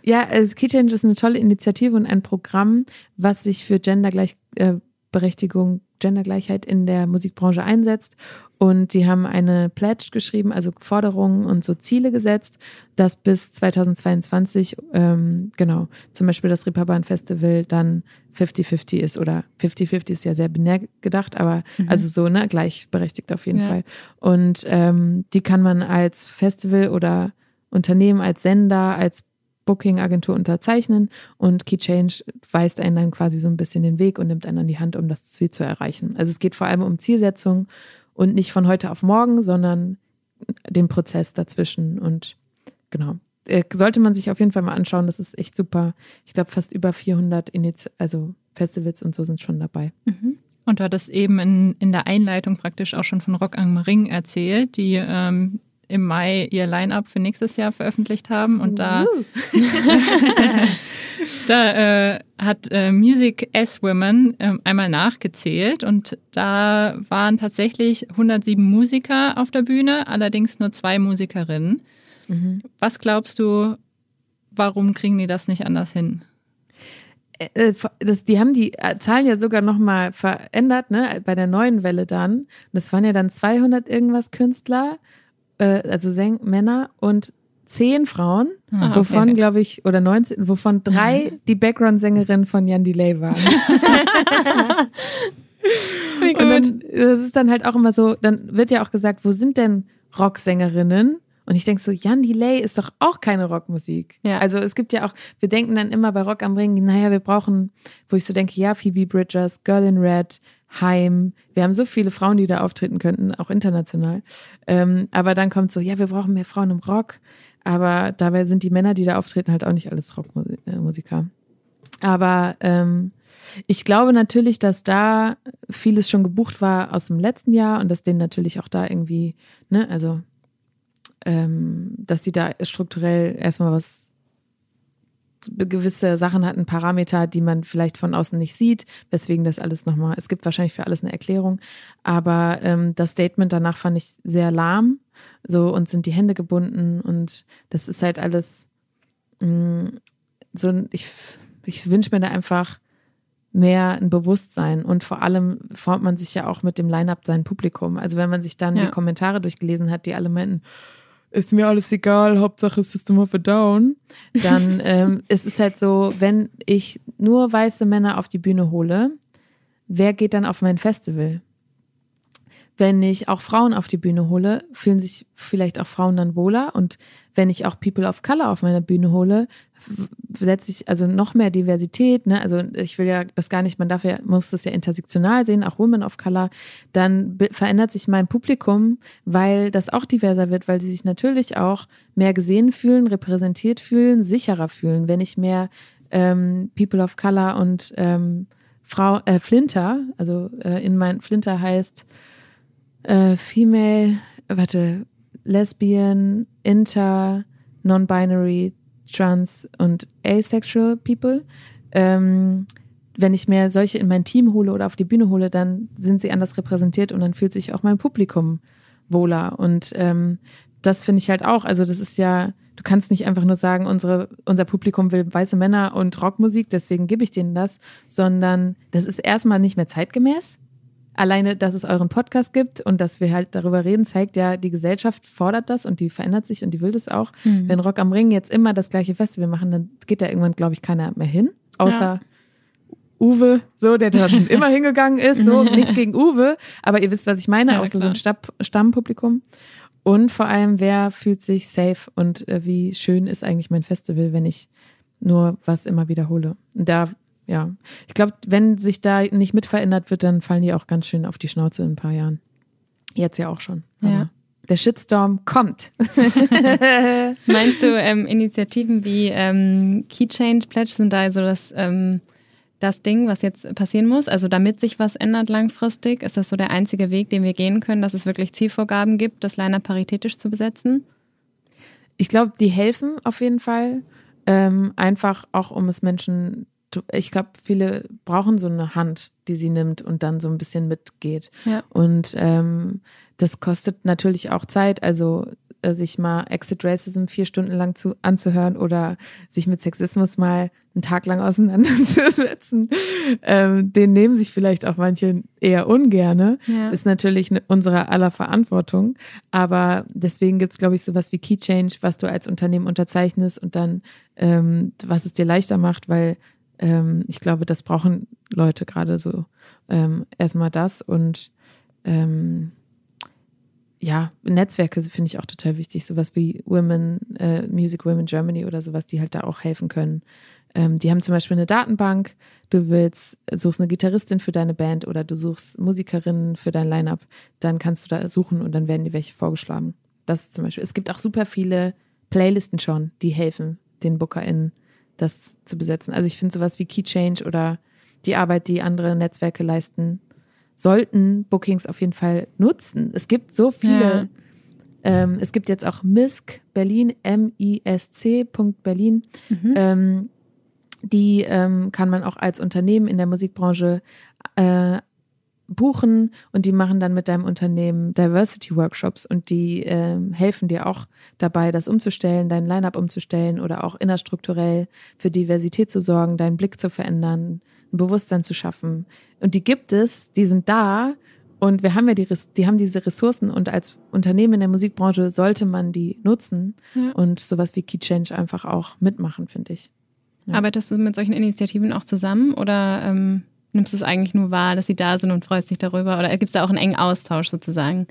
Speaker 1: ja, also Key Change ist eine tolle Initiative und ein Programm, was sich für Gendergleichberechtigung, äh, Gendergleichheit in der Musikbranche einsetzt und sie haben eine Pledge geschrieben, also Forderungen und so Ziele gesetzt, dass bis 2022, ähm, genau, zum Beispiel das Reeperbahn Festival dann 50-50 ist oder 50-50 ist ja sehr binär gedacht, aber mhm. also so, ne, gleichberechtigt auf jeden ja. Fall. Und ähm, die kann man als Festival oder Unternehmen, als Sender, als Booking-Agentur unterzeichnen und Key Change weist einen dann quasi so ein bisschen den Weg und nimmt einen an die Hand, um das Ziel zu erreichen. Also es geht vor allem um Zielsetzung und nicht von heute auf morgen, sondern den Prozess dazwischen. Und genau, äh, sollte man sich auf jeden Fall mal anschauen. Das ist echt super. Ich glaube, fast über 400 Iniz also Festivals und so sind schon dabei.
Speaker 3: Mhm. Und du hattest eben in, in der Einleitung praktisch auch schon von Rock am Ring erzählt, die ähm, im Mai ihr Line-up für nächstes Jahr veröffentlicht haben. Und da, *laughs* da äh, hat äh, Music as Women äh, einmal nachgezählt und da waren tatsächlich 107 Musiker auf der Bühne, allerdings nur zwei Musikerinnen. Mhm. Was glaubst du, warum kriegen die das nicht anders hin?
Speaker 1: Äh, äh, das, die haben die äh, Zahlen ja sogar nochmal verändert, ne, bei der neuen Welle dann. Das waren ja dann 200 irgendwas Künstler äh, also Säng Männer und zehn Frauen, ah, wovon, okay. glaube ich, oder 19, wovon drei die Background-Sängerin von Jan Delay waren. *laughs* Und dann, das ist dann halt auch immer so, dann wird ja auch gesagt, wo sind denn Rocksängerinnen? Und ich denke so, Jan Delay ist doch auch keine Rockmusik. Ja. Also es gibt ja auch, wir denken dann immer bei Rock am Ring, naja, wir brauchen, wo ich so denke, ja, Phoebe Bridgers, Girl in Red, Heim. Wir haben so viele Frauen, die da auftreten könnten, auch international. Ähm, aber dann kommt so, ja, wir brauchen mehr Frauen im Rock. Aber dabei sind die Männer, die da auftreten, halt auch nicht alles Rockmusiker. Aber ähm, ich glaube natürlich, dass da vieles schon gebucht war aus dem letzten Jahr und dass denen natürlich auch da irgendwie, ne, also ähm, dass die da strukturell erstmal was gewisse Sachen hatten, Parameter, die man vielleicht von außen nicht sieht, weswegen das alles nochmal, es gibt wahrscheinlich für alles eine Erklärung, aber ähm, das Statement danach fand ich sehr lahm, so und sind die Hände gebunden und das ist halt alles mh, mm, so, ich, ich wünsche mir da einfach mehr ein Bewusstsein und vor allem formt man sich ja auch mit dem Line-Up sein Publikum. Also wenn man sich dann ja. die Kommentare durchgelesen hat, die alle meinten, ist mir alles egal, Hauptsache System of a Down, dann ähm, *laughs* es ist halt so, wenn ich nur weiße Männer auf die Bühne hole, wer geht dann auf mein Festival? Wenn ich auch Frauen auf die Bühne hole, fühlen sich vielleicht auch Frauen dann wohler. Und wenn ich auch People of Color auf meine Bühne hole, setze ich also noch mehr Diversität. Ne? Also ich will ja das gar nicht, man darf ja, muss das ja intersektional sehen, auch Women of Color. Dann verändert sich mein Publikum, weil das auch diverser wird, weil sie sich natürlich auch mehr gesehen fühlen, repräsentiert fühlen, sicherer fühlen. Wenn ich mehr ähm, People of Color und ähm, Frau äh, Flinter, also äh, in mein Flinter heißt äh, Female, warte, Lesbian, Inter, Non-Binary, Trans und Asexual People. Ähm, wenn ich mehr solche in mein Team hole oder auf die Bühne hole, dann sind sie anders repräsentiert und dann fühlt sich auch mein Publikum wohler. Und ähm, das finde ich halt auch. Also das ist ja, du kannst nicht einfach nur sagen, unsere, unser Publikum will weiße Männer und Rockmusik, deswegen gebe ich denen das, sondern das ist erstmal nicht mehr zeitgemäß alleine, dass es euren Podcast gibt und dass wir halt darüber reden, zeigt ja, die Gesellschaft fordert das und die verändert sich und die will das auch. Mhm. Wenn Rock am Ring jetzt immer das gleiche Festival machen, dann geht da irgendwann, glaube ich, keiner mehr hin. Außer ja. Uwe, so, der da schon *laughs* immer hingegangen ist, so, nicht gegen Uwe, aber ihr wisst, was ich meine, ja, außer klar. so ein Stab Stammpublikum. Und vor allem, wer fühlt sich safe und äh, wie schön ist eigentlich mein Festival, wenn ich nur was immer wiederhole. Und da ja. Ich glaube, wenn sich da nicht mit verändert wird, dann fallen die auch ganz schön auf die Schnauze in ein paar Jahren. Jetzt ja auch schon.
Speaker 2: Ja.
Speaker 1: Der Shitstorm kommt. *laughs*
Speaker 2: Meinst du, ähm, Initiativen wie ähm, Key Change Pledge sind da so das, ähm, das Ding, was jetzt passieren muss? Also damit sich was ändert langfristig, ist das so der einzige Weg, den wir gehen können, dass es wirklich Zielvorgaben gibt, das Liner paritätisch zu besetzen?
Speaker 1: Ich glaube, die helfen auf jeden Fall. Ähm, einfach auch, um es Menschen ich glaube, viele brauchen so eine Hand, die sie nimmt und dann so ein bisschen mitgeht.
Speaker 2: Ja.
Speaker 1: Und ähm, das kostet natürlich auch Zeit. Also äh, sich mal Exit Racism vier Stunden lang zu, anzuhören oder sich mit Sexismus mal einen Tag lang auseinanderzusetzen. Ähm, den nehmen sich vielleicht auch manche eher ungerne. Ja. Ist natürlich ne, unsere aller Verantwortung. Aber deswegen gibt es, glaube ich, sowas wie Key Change, was du als Unternehmen unterzeichnest und dann, ähm, was es dir leichter macht, weil ähm, ich glaube, das brauchen Leute gerade so. Ähm, erstmal das und ähm, ja, Netzwerke finde ich auch total wichtig. Sowas wie Women, äh, Music Women Germany oder sowas, die halt da auch helfen können. Ähm, die haben zum Beispiel eine Datenbank. Du willst, suchst eine Gitarristin für deine Band oder du suchst Musikerinnen für dein Line-Up. Dann kannst du da suchen und dann werden dir welche vorgeschlagen. Das zum Beispiel. Es gibt auch super viele Playlisten schon, die helfen den BookerInnen das zu besetzen. Also ich finde sowas wie Key Change oder die Arbeit, die andere Netzwerke leisten, sollten Bookings auf jeden Fall nutzen. Es gibt so viele. Ja. Ähm, es gibt jetzt auch MISC Berlin, M-I-S-C. Berlin. Mhm. Ähm, die ähm, kann man auch als Unternehmen in der Musikbranche äh, buchen und die machen dann mit deinem Unternehmen Diversity Workshops und die äh, helfen dir auch dabei, das umzustellen, dein Line-up umzustellen oder auch innerstrukturell für Diversität zu sorgen, deinen Blick zu verändern, ein Bewusstsein zu schaffen. Und die gibt es, die sind da und wir haben ja die, die haben diese Ressourcen und als Unternehmen in der Musikbranche sollte man die nutzen ja. und sowas wie Key Change einfach auch mitmachen, finde ich.
Speaker 2: Ja. Arbeitest du mit solchen Initiativen auch zusammen oder ähm nimmst du es eigentlich nur wahr, dass sie da sind und freust dich darüber? Oder gibt es da auch einen engen Austausch sozusagen?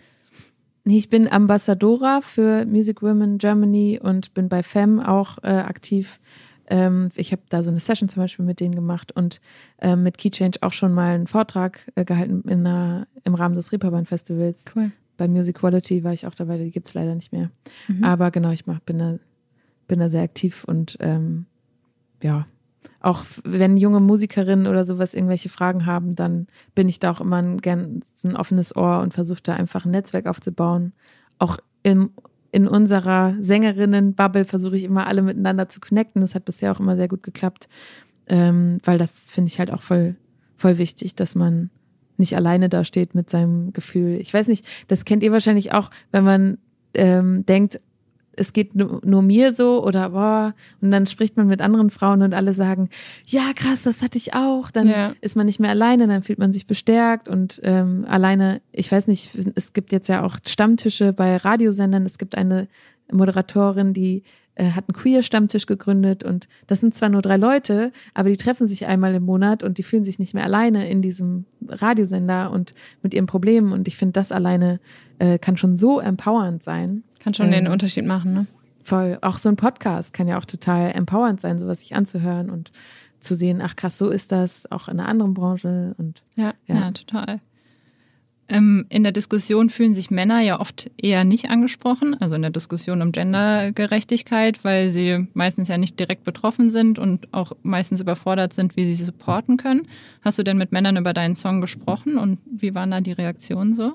Speaker 1: Ich bin Ambassadora für Music Women Germany und bin bei FEM auch äh, aktiv. Ähm, ich habe da so eine Session zum Beispiel mit denen gemacht und äh, mit Key Change auch schon mal einen Vortrag äh, gehalten in einer, im Rahmen des Reeperbahn Festivals.
Speaker 2: Cool.
Speaker 1: Bei Music Quality war ich auch dabei, die gibt es leider nicht mehr. Mhm. Aber genau, ich mach, bin, da, bin da sehr aktiv und ähm, ja, auch wenn junge Musikerinnen oder sowas irgendwelche Fragen haben, dann bin ich da auch immer ein, gern so ein offenes Ohr und versuche da einfach ein Netzwerk aufzubauen. Auch im, in unserer Sängerinnen-Bubble versuche ich immer alle miteinander zu connecten. Das hat bisher auch immer sehr gut geklappt, ähm, weil das finde ich halt auch voll, voll wichtig, dass man nicht alleine da steht mit seinem Gefühl. Ich weiß nicht, das kennt ihr wahrscheinlich auch, wenn man ähm, denkt, es geht nur, nur, mir so oder boah, und dann spricht man mit anderen Frauen und alle sagen, ja krass, das hatte ich auch. Dann ja. ist man nicht mehr alleine, dann fühlt man sich bestärkt und ähm, alleine, ich weiß nicht, es gibt jetzt ja auch Stammtische bei Radiosendern, es gibt eine Moderatorin, die äh, hat einen Queer-Stammtisch gegründet und das sind zwar nur drei Leute, aber die treffen sich einmal im Monat und die fühlen sich nicht mehr alleine in diesem Radiosender und mit ihren Problemen und ich finde, das alleine äh, kann schon so empowernd sein.
Speaker 2: Kann schon ähm, den Unterschied machen, ne?
Speaker 1: Voll. Auch so ein Podcast kann ja auch total empowernd sein, sowas sich anzuhören und zu sehen, ach krass, so ist das auch in einer anderen Branche und
Speaker 3: ja, ja, ja total. Ähm, in der Diskussion fühlen sich Männer ja oft eher nicht angesprochen, also in der Diskussion um Gendergerechtigkeit, weil sie meistens ja nicht direkt betroffen sind und auch meistens überfordert sind, wie sie sie supporten können. Hast du denn mit Männern über deinen Song gesprochen und wie waren da die Reaktionen so?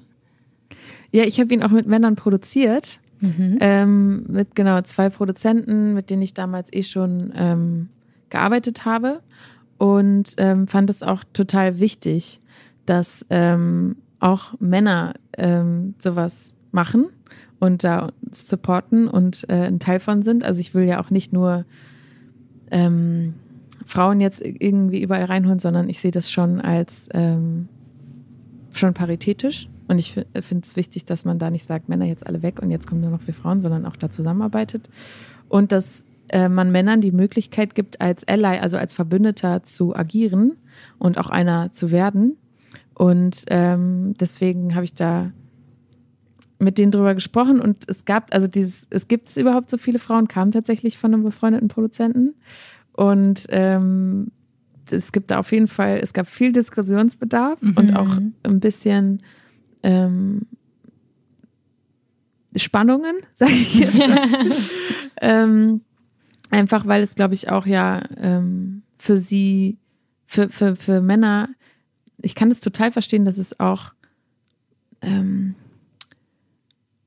Speaker 1: Ja, ich habe ihn auch mit Männern produziert. Mhm. Ähm, mit genau zwei Produzenten, mit denen ich damals eh schon ähm, gearbeitet habe. Und ähm, fand es auch total wichtig, dass ähm, auch Männer ähm, sowas machen und da supporten und äh, ein Teil von sind. Also ich will ja auch nicht nur ähm, Frauen jetzt irgendwie überall reinholen, sondern ich sehe das schon als schon paritätisch. Und ich finde es wichtig, dass man da nicht sagt, Männer jetzt alle weg und jetzt kommen nur noch wir Frauen, sondern auch da zusammenarbeitet. Und dass äh, man Männern die Möglichkeit gibt, als Ally, also als Verbündeter zu agieren und auch einer zu werden. Und ähm, deswegen habe ich da mit denen drüber gesprochen und es gab, also dieses, es gibt überhaupt so viele Frauen, kamen tatsächlich von einem befreundeten Produzenten. Und ähm, es gibt da auf jeden Fall, es gab viel Diskussionsbedarf mhm. und auch ein bisschen ähm, Spannungen, *laughs* sage ich jetzt. *laughs* ähm, einfach weil es, glaube ich, auch ja ähm, für sie, für, für, für Männer ich kann es total verstehen, dass es auch ähm,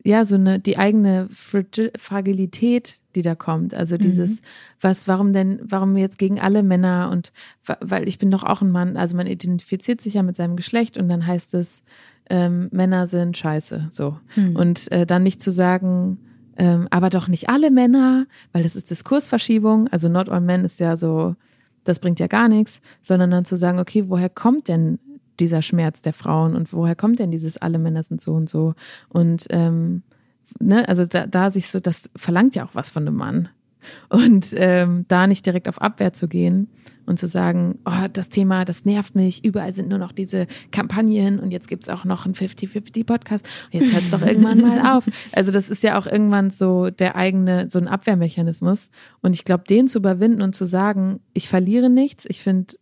Speaker 1: ja so eine die eigene Fragilität, die da kommt. Also mhm. dieses, mhm. was, warum denn, warum jetzt gegen alle Männer und weil ich bin doch auch ein Mann, also man identifiziert sich ja mit seinem Geschlecht und dann heißt es, ähm, Männer sind scheiße. So. Mhm. Und äh, dann nicht zu sagen, ähm, aber doch nicht alle Männer, weil das ist Diskursverschiebung. Also not all men ist ja so, das bringt ja gar nichts, sondern dann zu sagen, okay, woher kommt denn dieser Schmerz der Frauen und woher kommt denn dieses alle Männer sind so und so und ähm, ne, also da, da sich so, das verlangt ja auch was von einem Mann und ähm, da nicht direkt auf Abwehr zu gehen und zu sagen, oh, das Thema, das nervt mich, überall sind nur noch diese Kampagnen und jetzt gibt es auch noch einen 50-50-Podcast und jetzt hört es doch irgendwann mal auf. *laughs* Also das ist ja auch irgendwann so der eigene, so ein Abwehrmechanismus und ich glaube, den zu überwinden und zu sagen, ich verliere nichts, ich finde,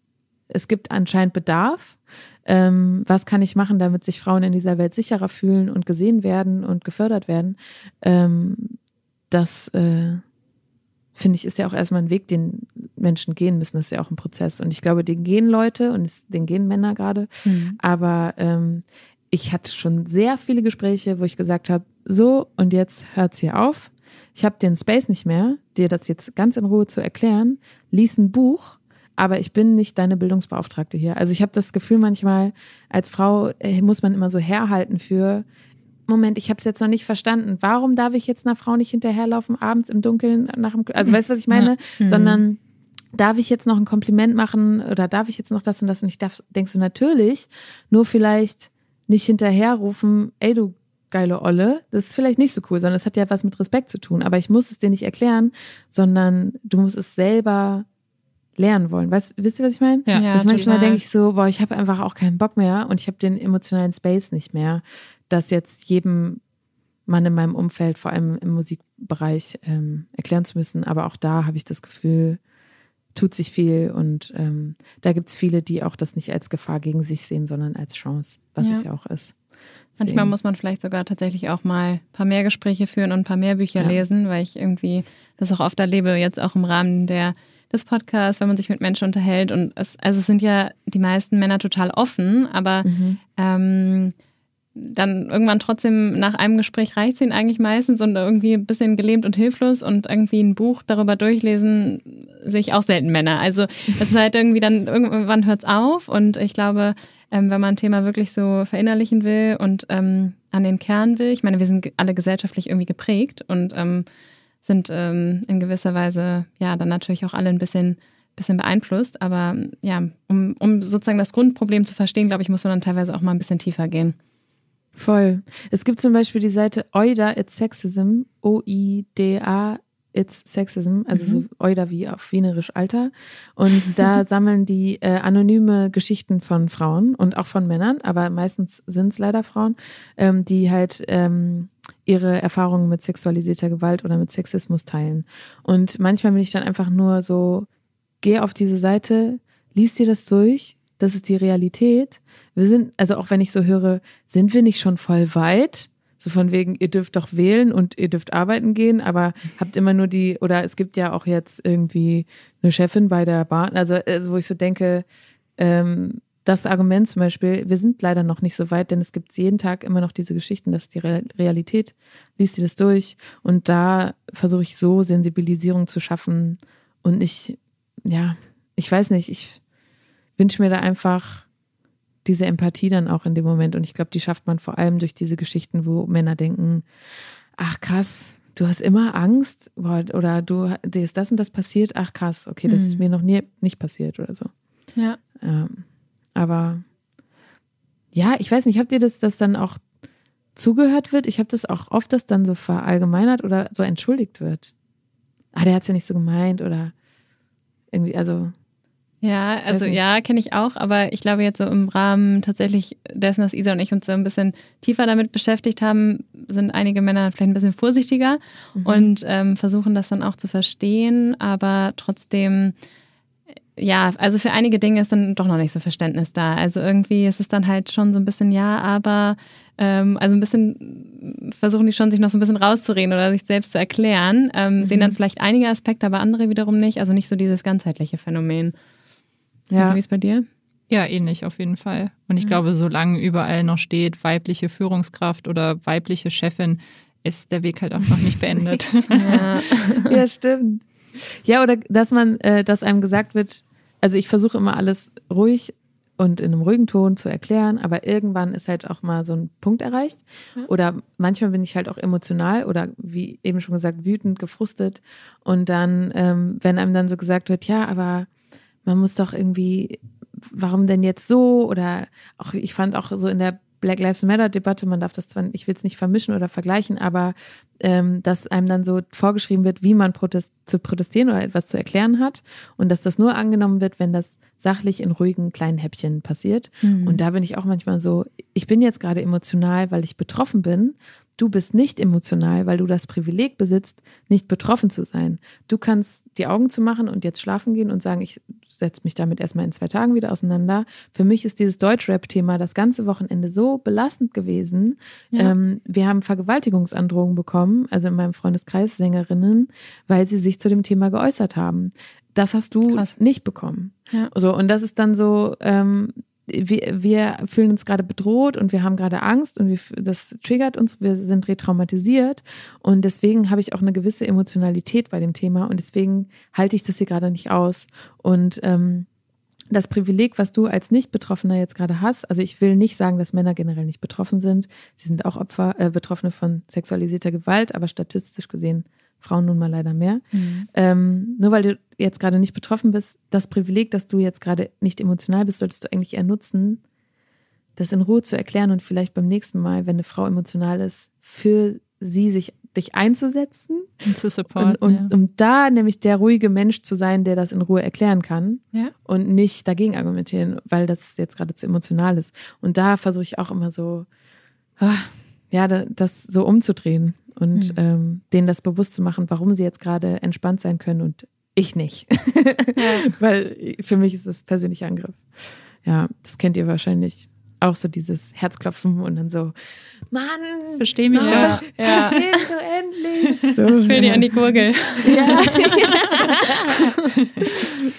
Speaker 1: es gibt anscheinend Bedarf, ähm, was kann ich machen, damit sich Frauen in dieser Welt sicherer fühlen und gesehen werden und gefördert werden, ähm, das äh, finde ich, ist ja auch erstmal ein Weg, den Menschen gehen müssen. Das ist ja auch ein Prozess. Und ich glaube, den gehen Leute und den gehen Männer gerade. Mhm. Aber ähm, ich hatte schon sehr viele Gespräche, wo ich gesagt habe, so und jetzt hört's hier auf. Ich habe den Space nicht mehr, dir das jetzt ganz in Ruhe zu erklären. Lies ein Buch aber ich bin nicht deine Bildungsbeauftragte hier. Also ich habe das Gefühl manchmal, als Frau äh, muss man immer so herhalten für, Moment, ich habe es jetzt noch nicht verstanden. Warum darf ich jetzt einer Frau nicht hinterherlaufen, abends im Dunkeln nach dem, also weißt du, was ich meine? Ja. Mhm. Sondern darf ich jetzt noch ein Kompliment machen oder darf ich jetzt noch das und das und ich darf, denkst du natürlich, nur vielleicht nicht hinterherrufen, ey du geile Olle, das ist vielleicht nicht so cool, sondern es hat ja was mit Respekt zu tun. Aber ich muss es dir nicht erklären, sondern du musst es selber lernen wollen. Weißt, wisst ihr, was ich meine? Ja, ja manchmal denke ich so, boah, ich habe einfach auch keinen Bock mehr und ich habe den emotionalen Space nicht mehr, das jetzt jedem Mann in meinem Umfeld, vor allem im Musikbereich, ähm, erklären zu müssen. Aber auch da habe ich das Gefühl, tut sich viel und ähm, da gibt es viele, die auch das nicht als Gefahr gegen sich sehen, sondern als Chance, was ja. es ja auch ist.
Speaker 2: Deswegen. Manchmal muss man vielleicht sogar tatsächlich auch mal ein paar mehr Gespräche führen und ein paar mehr Bücher ja. lesen, weil ich irgendwie das auch oft erlebe, jetzt auch im Rahmen der des Podcasts, wenn man sich mit Menschen unterhält. Und es, also es sind ja die meisten Männer total offen, aber mhm. ähm, dann irgendwann trotzdem nach einem Gespräch reicht es ihnen eigentlich meistens und irgendwie ein bisschen gelähmt und hilflos und irgendwie ein Buch darüber durchlesen, sehe ich auch selten Männer. Also es ist halt irgendwie dann, irgendwann hört es auf und ich glaube, ähm, wenn man ein Thema wirklich so verinnerlichen will und ähm, an den Kern will, ich meine, wir sind alle gesellschaftlich irgendwie geprägt und ähm, sind ähm, in gewisser Weise ja dann natürlich auch alle ein bisschen, bisschen beeinflusst. Aber ja, um, um sozusagen das Grundproblem zu verstehen, glaube ich, muss man dann teilweise auch mal ein bisschen tiefer gehen.
Speaker 1: Voll. Es gibt zum Beispiel die Seite Oida It's Sexism, O-I-D-A It's Sexism, also mhm. so Oida wie auf Wienerisch Alter. Und *laughs* da sammeln die äh, anonyme Geschichten von Frauen und auch von Männern, aber meistens sind es leider Frauen, ähm, die halt ähm, ihre Erfahrungen mit sexualisierter Gewalt oder mit Sexismus teilen. Und manchmal bin ich dann einfach nur so, geh auf diese Seite, lies dir das durch, das ist die Realität. Wir sind, also auch wenn ich so höre, sind wir nicht schon voll weit? So von wegen, ihr dürft doch wählen und ihr dürft arbeiten gehen, aber habt immer nur die, oder es gibt ja auch jetzt irgendwie eine Chefin bei der Bahn, also, also wo ich so denke, ähm, das Argument zum Beispiel, wir sind leider noch nicht so weit, denn es gibt jeden Tag immer noch diese Geschichten, das ist die Realität, liest dir das durch und da versuche ich so Sensibilisierung zu schaffen und ich, ja, ich weiß nicht, ich wünsche mir da einfach diese Empathie dann auch in dem Moment. Und ich glaube, die schafft man vor allem durch diese Geschichten, wo Männer denken, ach krass, du hast immer Angst oder du, dir ist das und das passiert, ach krass, okay, das mhm. ist mir noch nie nicht passiert oder so.
Speaker 3: Ja.
Speaker 1: Ähm, aber ja, ich weiß nicht, habt ihr das, dass dann auch zugehört wird? Ich habe das auch oft, dass dann so verallgemeinert oder so entschuldigt wird. Ah, der hat es ja nicht so gemeint oder irgendwie, also
Speaker 2: ja, also ja, kenne ich auch, aber ich glaube jetzt so im Rahmen tatsächlich dessen, dass Isa und ich uns so ein bisschen tiefer damit beschäftigt haben, sind einige Männer vielleicht ein bisschen vorsichtiger mhm. und ähm, versuchen das dann auch zu verstehen, aber trotzdem, ja, also für einige Dinge ist dann doch noch nicht so Verständnis da. Also irgendwie ist es dann halt schon so ein bisschen, ja, aber ähm, also ein bisschen versuchen die schon, sich noch so ein bisschen rauszureden oder sich selbst zu erklären, ähm, mhm. sehen dann vielleicht einige Aspekte, aber andere wiederum nicht. Also nicht so dieses ganzheitliche Phänomen. Ja. Also, wie ist bei dir?
Speaker 3: Ja, ähnlich auf jeden Fall. Und ich ja. glaube, solange überall noch steht, weibliche Führungskraft oder weibliche Chefin, ist der Weg halt auch noch nicht beendet. *laughs*
Speaker 1: ja. *laughs* ja, stimmt. Ja, oder dass man, äh, dass einem gesagt wird, also ich versuche immer alles ruhig und in einem ruhigen Ton zu erklären, aber irgendwann ist halt auch mal so ein Punkt erreicht. Oder manchmal bin ich halt auch emotional oder wie eben schon gesagt, wütend, gefrustet. Und dann, ähm, wenn einem dann so gesagt wird, ja, aber man muss doch irgendwie, warum denn jetzt so? Oder auch, ich fand auch so in der Black Lives Matter Debatte, man darf das zwar, ich will es nicht vermischen oder vergleichen, aber ähm, dass einem dann so vorgeschrieben wird, wie man protest, zu protestieren oder etwas zu erklären hat und dass das nur angenommen wird, wenn das sachlich in ruhigen kleinen Häppchen passiert. Mhm. Und da bin ich auch manchmal so, ich bin jetzt gerade emotional, weil ich betroffen bin Du bist nicht emotional, weil du das Privileg besitzt, nicht betroffen zu sein. Du kannst die Augen zu machen und jetzt schlafen gehen und sagen, ich setze mich damit erstmal in zwei Tagen wieder auseinander. Für mich ist dieses Deutschrap-Thema das ganze Wochenende so belastend gewesen. Ja. Ähm, wir haben Vergewaltigungsandrohungen bekommen, also in meinem Freundeskreis Sängerinnen, weil sie sich zu dem Thema geäußert haben. Das hast du Krass. nicht bekommen. Ja. So, und das ist dann so, ähm, wir, wir fühlen uns gerade bedroht und wir haben gerade Angst und wir, das triggert uns, wir sind retraumatisiert und deswegen habe ich auch eine gewisse Emotionalität bei dem Thema und deswegen halte ich das hier gerade nicht aus. Und ähm, das Privileg, was du als Nicht-Betroffener jetzt gerade hast, also ich will nicht sagen, dass Männer generell nicht betroffen sind. Sie sind auch Opfer, äh, Betroffene von sexualisierter Gewalt, aber statistisch gesehen Frauen nun mal leider mehr. Mhm. Ähm, nur weil du jetzt gerade nicht betroffen bist, das Privileg, dass du jetzt gerade nicht emotional bist, solltest du eigentlich eher nutzen, das in Ruhe zu erklären und vielleicht beim nächsten Mal, wenn eine Frau emotional ist, für sie sich dich einzusetzen
Speaker 3: und zu supporten.
Speaker 1: Und, und ja. um da nämlich der ruhige Mensch zu sein, der das in Ruhe erklären kann
Speaker 3: ja.
Speaker 1: und nicht dagegen argumentieren, weil das jetzt gerade zu emotional ist. Und da versuche ich auch immer so, ah, ja, das so umzudrehen und mhm. ähm, denen das bewusst zu machen, warum sie jetzt gerade entspannt sein können und ich nicht. *laughs* Ja. Weil für mich ist das persönlicher Angriff. Ja, das kennt ihr wahrscheinlich auch so dieses Herzklopfen und dann so, Mann,
Speaker 3: versteh mich
Speaker 1: Mann, doch. Ja. Versteh mich doch endlich. *laughs*
Speaker 2: So, ich will ja. dir an die Gurgel. Ja. *laughs*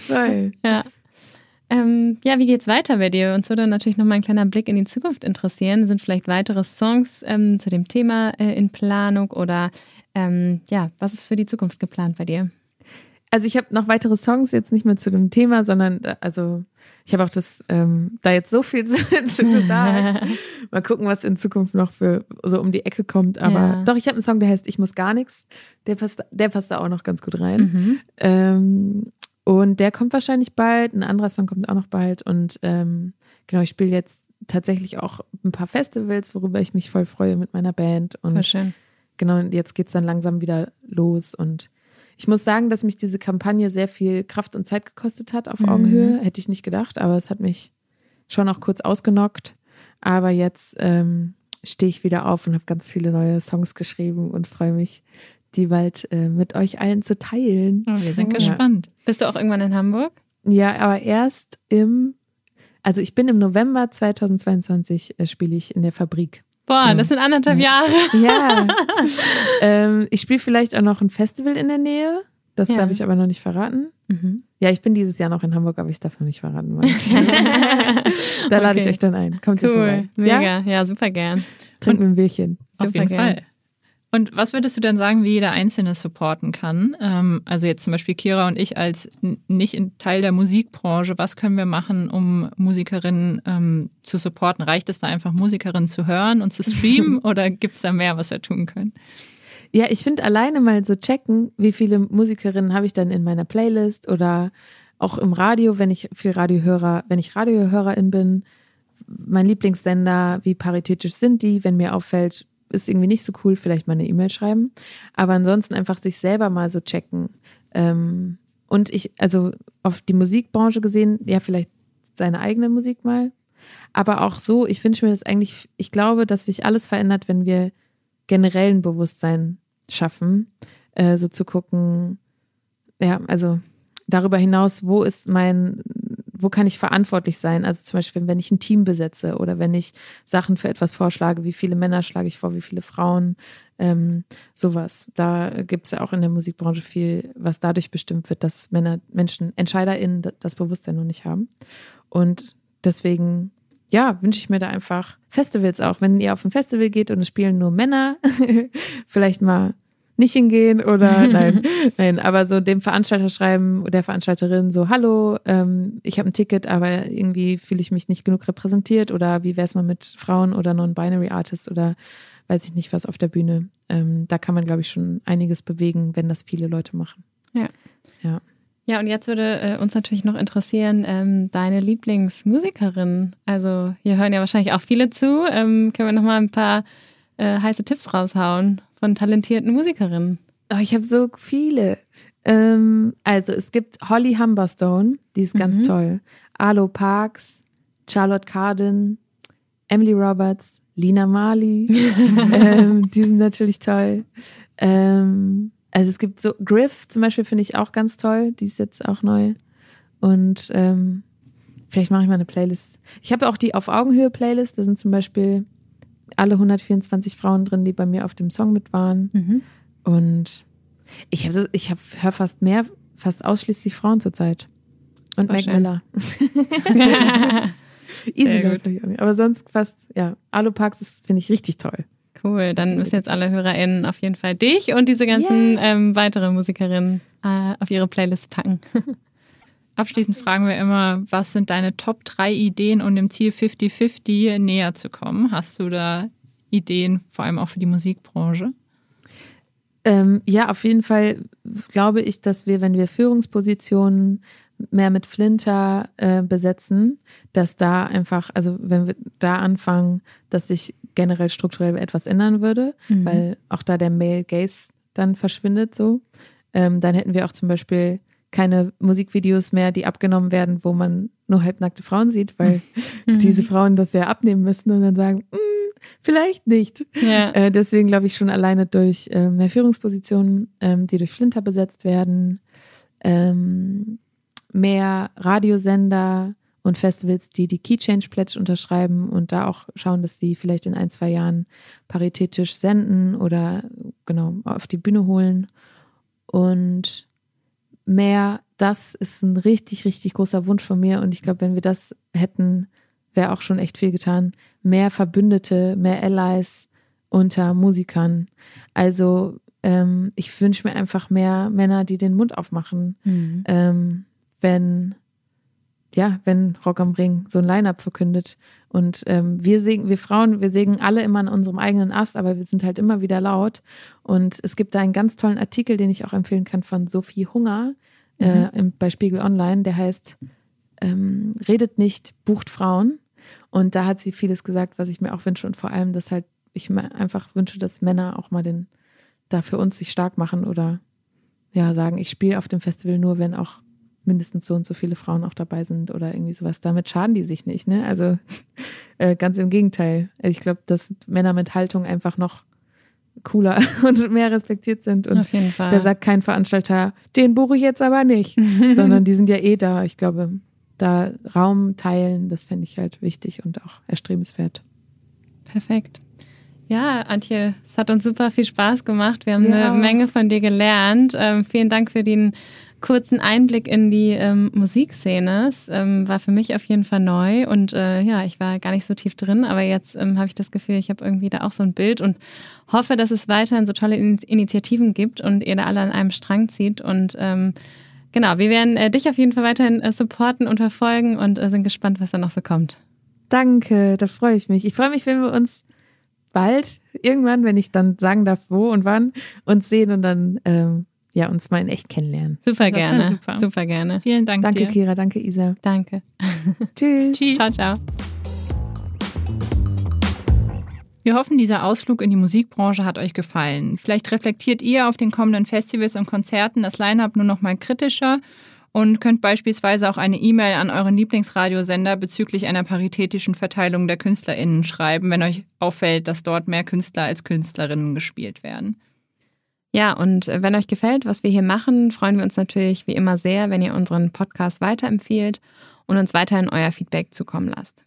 Speaker 1: Voll.
Speaker 2: ja. Ähm, ja, wie geht's weiter bei dir? Uns würde natürlich nochmal ein kleiner Blick in die Zukunft interessieren. Sind vielleicht weitere Songs ähm, zu dem Thema äh, in Planung oder ähm, ja, was ist für die Zukunft geplant bei dir?
Speaker 1: Also ich habe noch weitere Songs jetzt nicht mehr zu dem Thema, sondern äh, also ich habe auch das ähm, da jetzt so viel *laughs* zu, zu sagen. *laughs* Mal gucken, was in Zukunft noch für so um die Ecke kommt. Aber ja. doch, ich habe einen Song, der heißt Ich muss gar nichts. Der passt, der passt da auch noch ganz gut rein. Mhm. Und der kommt wahrscheinlich bald. Ein anderer Song kommt auch noch bald. Und ähm, genau, ich spiele jetzt tatsächlich auch ein paar Festivals, worüber ich mich voll freue mit meiner Band. Und
Speaker 2: schön.
Speaker 1: genau, jetzt geht es dann langsam wieder los. Und ich muss sagen, dass mich diese Kampagne sehr viel Kraft und Zeit gekostet hat auf
Speaker 2: Mhm.
Speaker 1: Augenhöhe. Hätte ich nicht gedacht, aber es hat mich schon auch kurz ausgenockt. Aber jetzt ähm, stehe ich wieder auf und habe ganz viele neue Songs geschrieben und freue mich, die bald äh, mit euch allen zu teilen.
Speaker 3: Oh, wir sind
Speaker 1: Ja.
Speaker 3: gespannt.
Speaker 2: Bist du auch irgendwann in Hamburg?
Speaker 1: Ja, aber erst im, also ich bin im November 2022 äh, spiele ich in der Fabrik.
Speaker 2: Boah, das sind anderthalb
Speaker 1: Ja.
Speaker 2: Jahre. *laughs*
Speaker 1: Ja. ähm, ich spiele vielleicht auch noch ein Festival in der Nähe. Das
Speaker 2: Ja.
Speaker 1: darf ich aber noch nicht verraten.
Speaker 2: Mhm.
Speaker 1: Ja, ich bin dieses Jahr noch in Hamburg, aber ich darf noch nicht verraten. *laughs* da lade ich euch dann ein. Kommt
Speaker 2: Cool,
Speaker 1: vorbei.
Speaker 2: mega.
Speaker 1: Ja?
Speaker 2: Ja, super gern.
Speaker 1: Trinken wir ein Bierchen.
Speaker 3: Auf jeden
Speaker 2: gerne.
Speaker 3: Fall. Und was würdest du denn sagen, wie jeder Einzelne supporten kann? Ähm, also jetzt zum Beispiel Kira und ich als nicht in Teil der Musikbranche, was können wir machen, um Musikerinnen ähm, zu supporten? Reicht es da einfach, Musikerinnen zu hören und zu streamen *laughs* oder gibt es da mehr, was wir tun können?
Speaker 1: Ja, ich finde alleine mal so checken, wie viele Musikerinnen habe ich dann in meiner Playlist oder auch im Radio, wenn ich viel Radiohörer, wenn ich Radiohörerin bin, mein Lieblingssender, wie paritätisch sind die, wenn mir auffällt, ist irgendwie nicht so cool, vielleicht mal eine E-Mail schreiben. Aber ansonsten einfach sich selber mal so checken. Ähm, und ich, also auf die Musikbranche gesehen, ja, vielleicht seine eigene Musik mal. Aber auch so, ich wünsche mir das eigentlich, ich glaube, dass sich alles verändert, wenn wir generell ein Bewusstsein schaffen, äh, so zu gucken, ja, also darüber hinaus, wo ist mein, wo kann ich verantwortlich sein? Also zum Beispiel, wenn ich ein Team besetze oder wenn ich Sachen für etwas vorschlage, wie viele Männer schlage ich vor, wie viele Frauen, ähm, sowas. Da gibt es ja auch in der Musikbranche viel, was dadurch bestimmt wird, dass Männer, Menschen, EntscheiderInnen das Bewusstsein noch nicht haben. Und deswegen, ja, wünsche ich mir da einfach Festivals auch. Wenn ihr auf ein Festival geht und es spielen nur Männer, *laughs* vielleicht mal nicht hingehen oder *laughs* nein, nein, aber so dem Veranstalter schreiben oder der Veranstalterin so, hallo, ähm, ich habe ein Ticket, aber irgendwie fühle ich mich nicht genug repräsentiert oder wie wäre es mal mit Frauen oder Non-Binary Artists oder weiß ich nicht was auf der Bühne. Ähm, da kann man, glaube ich, schon einiges bewegen, wenn das viele Leute machen.
Speaker 2: Ja, und jetzt würde äh, uns natürlich noch interessieren, ähm, deine Lieblingsmusikerin. Also hier hören ja wahrscheinlich auch viele zu. Ähm, können wir noch mal ein paar äh, heiße Tipps raushauen von talentierten Musikerinnen?
Speaker 1: Oh, ich habe so viele. Ähm, also es gibt Holly Humberstone, die ist ganz
Speaker 2: Mhm.
Speaker 1: toll. Arlo Parks, Charlotte Cardin, Emily Roberts, Lina Marley, *laughs* ähm, die sind natürlich toll. Ähm, also es gibt so Griff zum Beispiel finde ich auch ganz toll, die ist jetzt auch neu. Und ähm, vielleicht mache ich mal eine Playlist. Ich habe auch die auf Augenhöhe Playlist. Da sind zum Beispiel alle 124 Frauen drin, die bei mir auf dem Song mit waren.
Speaker 2: Mhm.
Speaker 1: Und ich habe ich hab, höre fast mehr, fast ausschließlich Frauen zurzeit. Und
Speaker 2: Voll
Speaker 1: Mac
Speaker 2: schön.
Speaker 1: Miller. *laughs* Easy nicht. Aber sonst fast, ja. Alu Parks ist, finde ich, richtig toll.
Speaker 2: Cool, dann müssen jetzt alle HörerInnen auf jeden Fall dich und diese ganzen ähm, weiteren Musikerinnen äh, auf ihre Playlist packen. *laughs*
Speaker 3: Abschließend fragen wir immer, was sind deine Top 3 Ideen, um dem Ziel 50-50 näher zu kommen? Hast du da Ideen, vor allem auch für die Musikbranche?
Speaker 1: Ähm, ja, auf jeden Fall glaube ich, dass wir, wenn wir Führungspositionen mehr mit Flinter äh, besetzen, dass da einfach, also wenn wir da anfangen, dass sich generell strukturell etwas ändern würde,
Speaker 2: Mhm.
Speaker 1: weil auch da der Male Gaze dann verschwindet so. Ähm, dann hätten wir auch zum Beispiel keine Musikvideos mehr, die abgenommen werden, wo man nur halbnackte Frauen sieht, weil *laughs*
Speaker 2: Mhm.
Speaker 1: diese Frauen das ja abnehmen müssen und dann sagen, "Mm, vielleicht nicht.
Speaker 2: Ja.
Speaker 1: Äh, deswegen glaube ich schon alleine durch ähm, mehr Führungspositionen, ähm, die durch Flinter besetzt werden, ähm, mehr Radiosender und Festivals, die die Key Change Pledge unterschreiben und da auch schauen, dass sie vielleicht in ein, zwei Jahren paritätisch senden oder genau auf die Bühne holen. Und mehr, das ist ein richtig, richtig großer Wunsch von mir. Und ich glaube, wenn wir das hätten, wäre auch schon echt viel getan. Mehr Verbündete, mehr Allies unter Musikern. Also ähm, ich wünsche mir einfach mehr Männer, die den Mund aufmachen,
Speaker 2: Mhm.
Speaker 1: ähm, wenn ja, wenn Rock am Ring so ein Line-Up verkündet. Und ähm, wir sägen, wir Frauen, wir sägen alle immer an unserem eigenen Ast, aber wir sind halt immer wieder laut. Und es gibt da einen ganz tollen Artikel, den ich auch empfehlen kann von Sophie Hunger äh, im, bei Spiegel Online, der heißt ähm, Redet nicht, bucht Frauen. Und da hat sie vieles gesagt, was ich mir auch wünsche. Und vor allem, dass halt ich mir einfach wünsche, dass Männer auch mal den, da für uns sich stark machen oder ja, sagen, ich spiele auf dem Festival nur, wenn auch mindestens so und so viele Frauen auch dabei sind oder irgendwie sowas. Damit schaden die sich nicht, ne? Also *laughs* äh, ganz im Gegenteil. Ich glaube, dass Männer mit Haltung einfach noch cooler *laughs* und mehr respektiert sind. Und
Speaker 2: Auf jeden Fall.
Speaker 1: da sagt kein Veranstalter, den buche ich jetzt aber nicht, *laughs* sondern die sind ja eh da. Ich glaube, da Raum teilen, das fände ich halt wichtig und auch erstrebenswert.
Speaker 2: Perfekt. Ja, Antje, es hat uns super viel Spaß gemacht. Wir haben
Speaker 1: Ja.
Speaker 2: eine Menge von dir gelernt. Ähm, vielen Dank für den kurzen Einblick in die ähm, Musikszene. Es ähm, war für mich auf jeden Fall neu und äh, ja, ich war gar nicht so tief drin, aber jetzt ähm, habe ich das Gefühl, ich habe irgendwie da auch so ein Bild und hoffe, dass es weiterhin so tolle In Initiativen gibt und ihr da alle an einem Strang zieht und ähm, Genau, wir werden äh, dich auf jeden Fall weiterhin äh, supporten und verfolgen und äh, sind gespannt, was da noch so kommt.
Speaker 1: Danke, da freue ich mich. Ich freue mich, wenn wir uns bald irgendwann, wenn ich dann sagen darf, wo und wann, uns sehen und dann ähm, ja uns mal in echt kennenlernen.
Speaker 2: Super
Speaker 3: Das
Speaker 2: gerne.
Speaker 3: super.
Speaker 2: super gerne.
Speaker 3: Vielen Dank
Speaker 1: Danke,
Speaker 3: dir.
Speaker 1: Kira, danke, Isa.
Speaker 2: Danke.
Speaker 1: Tschüss. *laughs* *laughs*
Speaker 3: Tschüss.
Speaker 2: Ciao, ciao.
Speaker 3: Wir hoffen, dieser Ausflug in die Musikbranche hat euch gefallen. Vielleicht reflektiert ihr auf den kommenden Festivals und Konzerten das Line-up nur noch mal kritischer und könnt beispielsweise auch eine E-Mail an euren Lieblingsradiosender bezüglich einer paritätischen Verteilung der KünstlerInnen schreiben, wenn euch auffällt, dass dort mehr Künstler als Künstlerinnen gespielt werden.
Speaker 2: Ja, und äh, wenn euch gefällt, was wir hier machen, freuen wir uns natürlich wie immer sehr, wenn ihr unseren Podcast weiterempfiehlt und uns weiterhin euer Feedback zukommen lasst.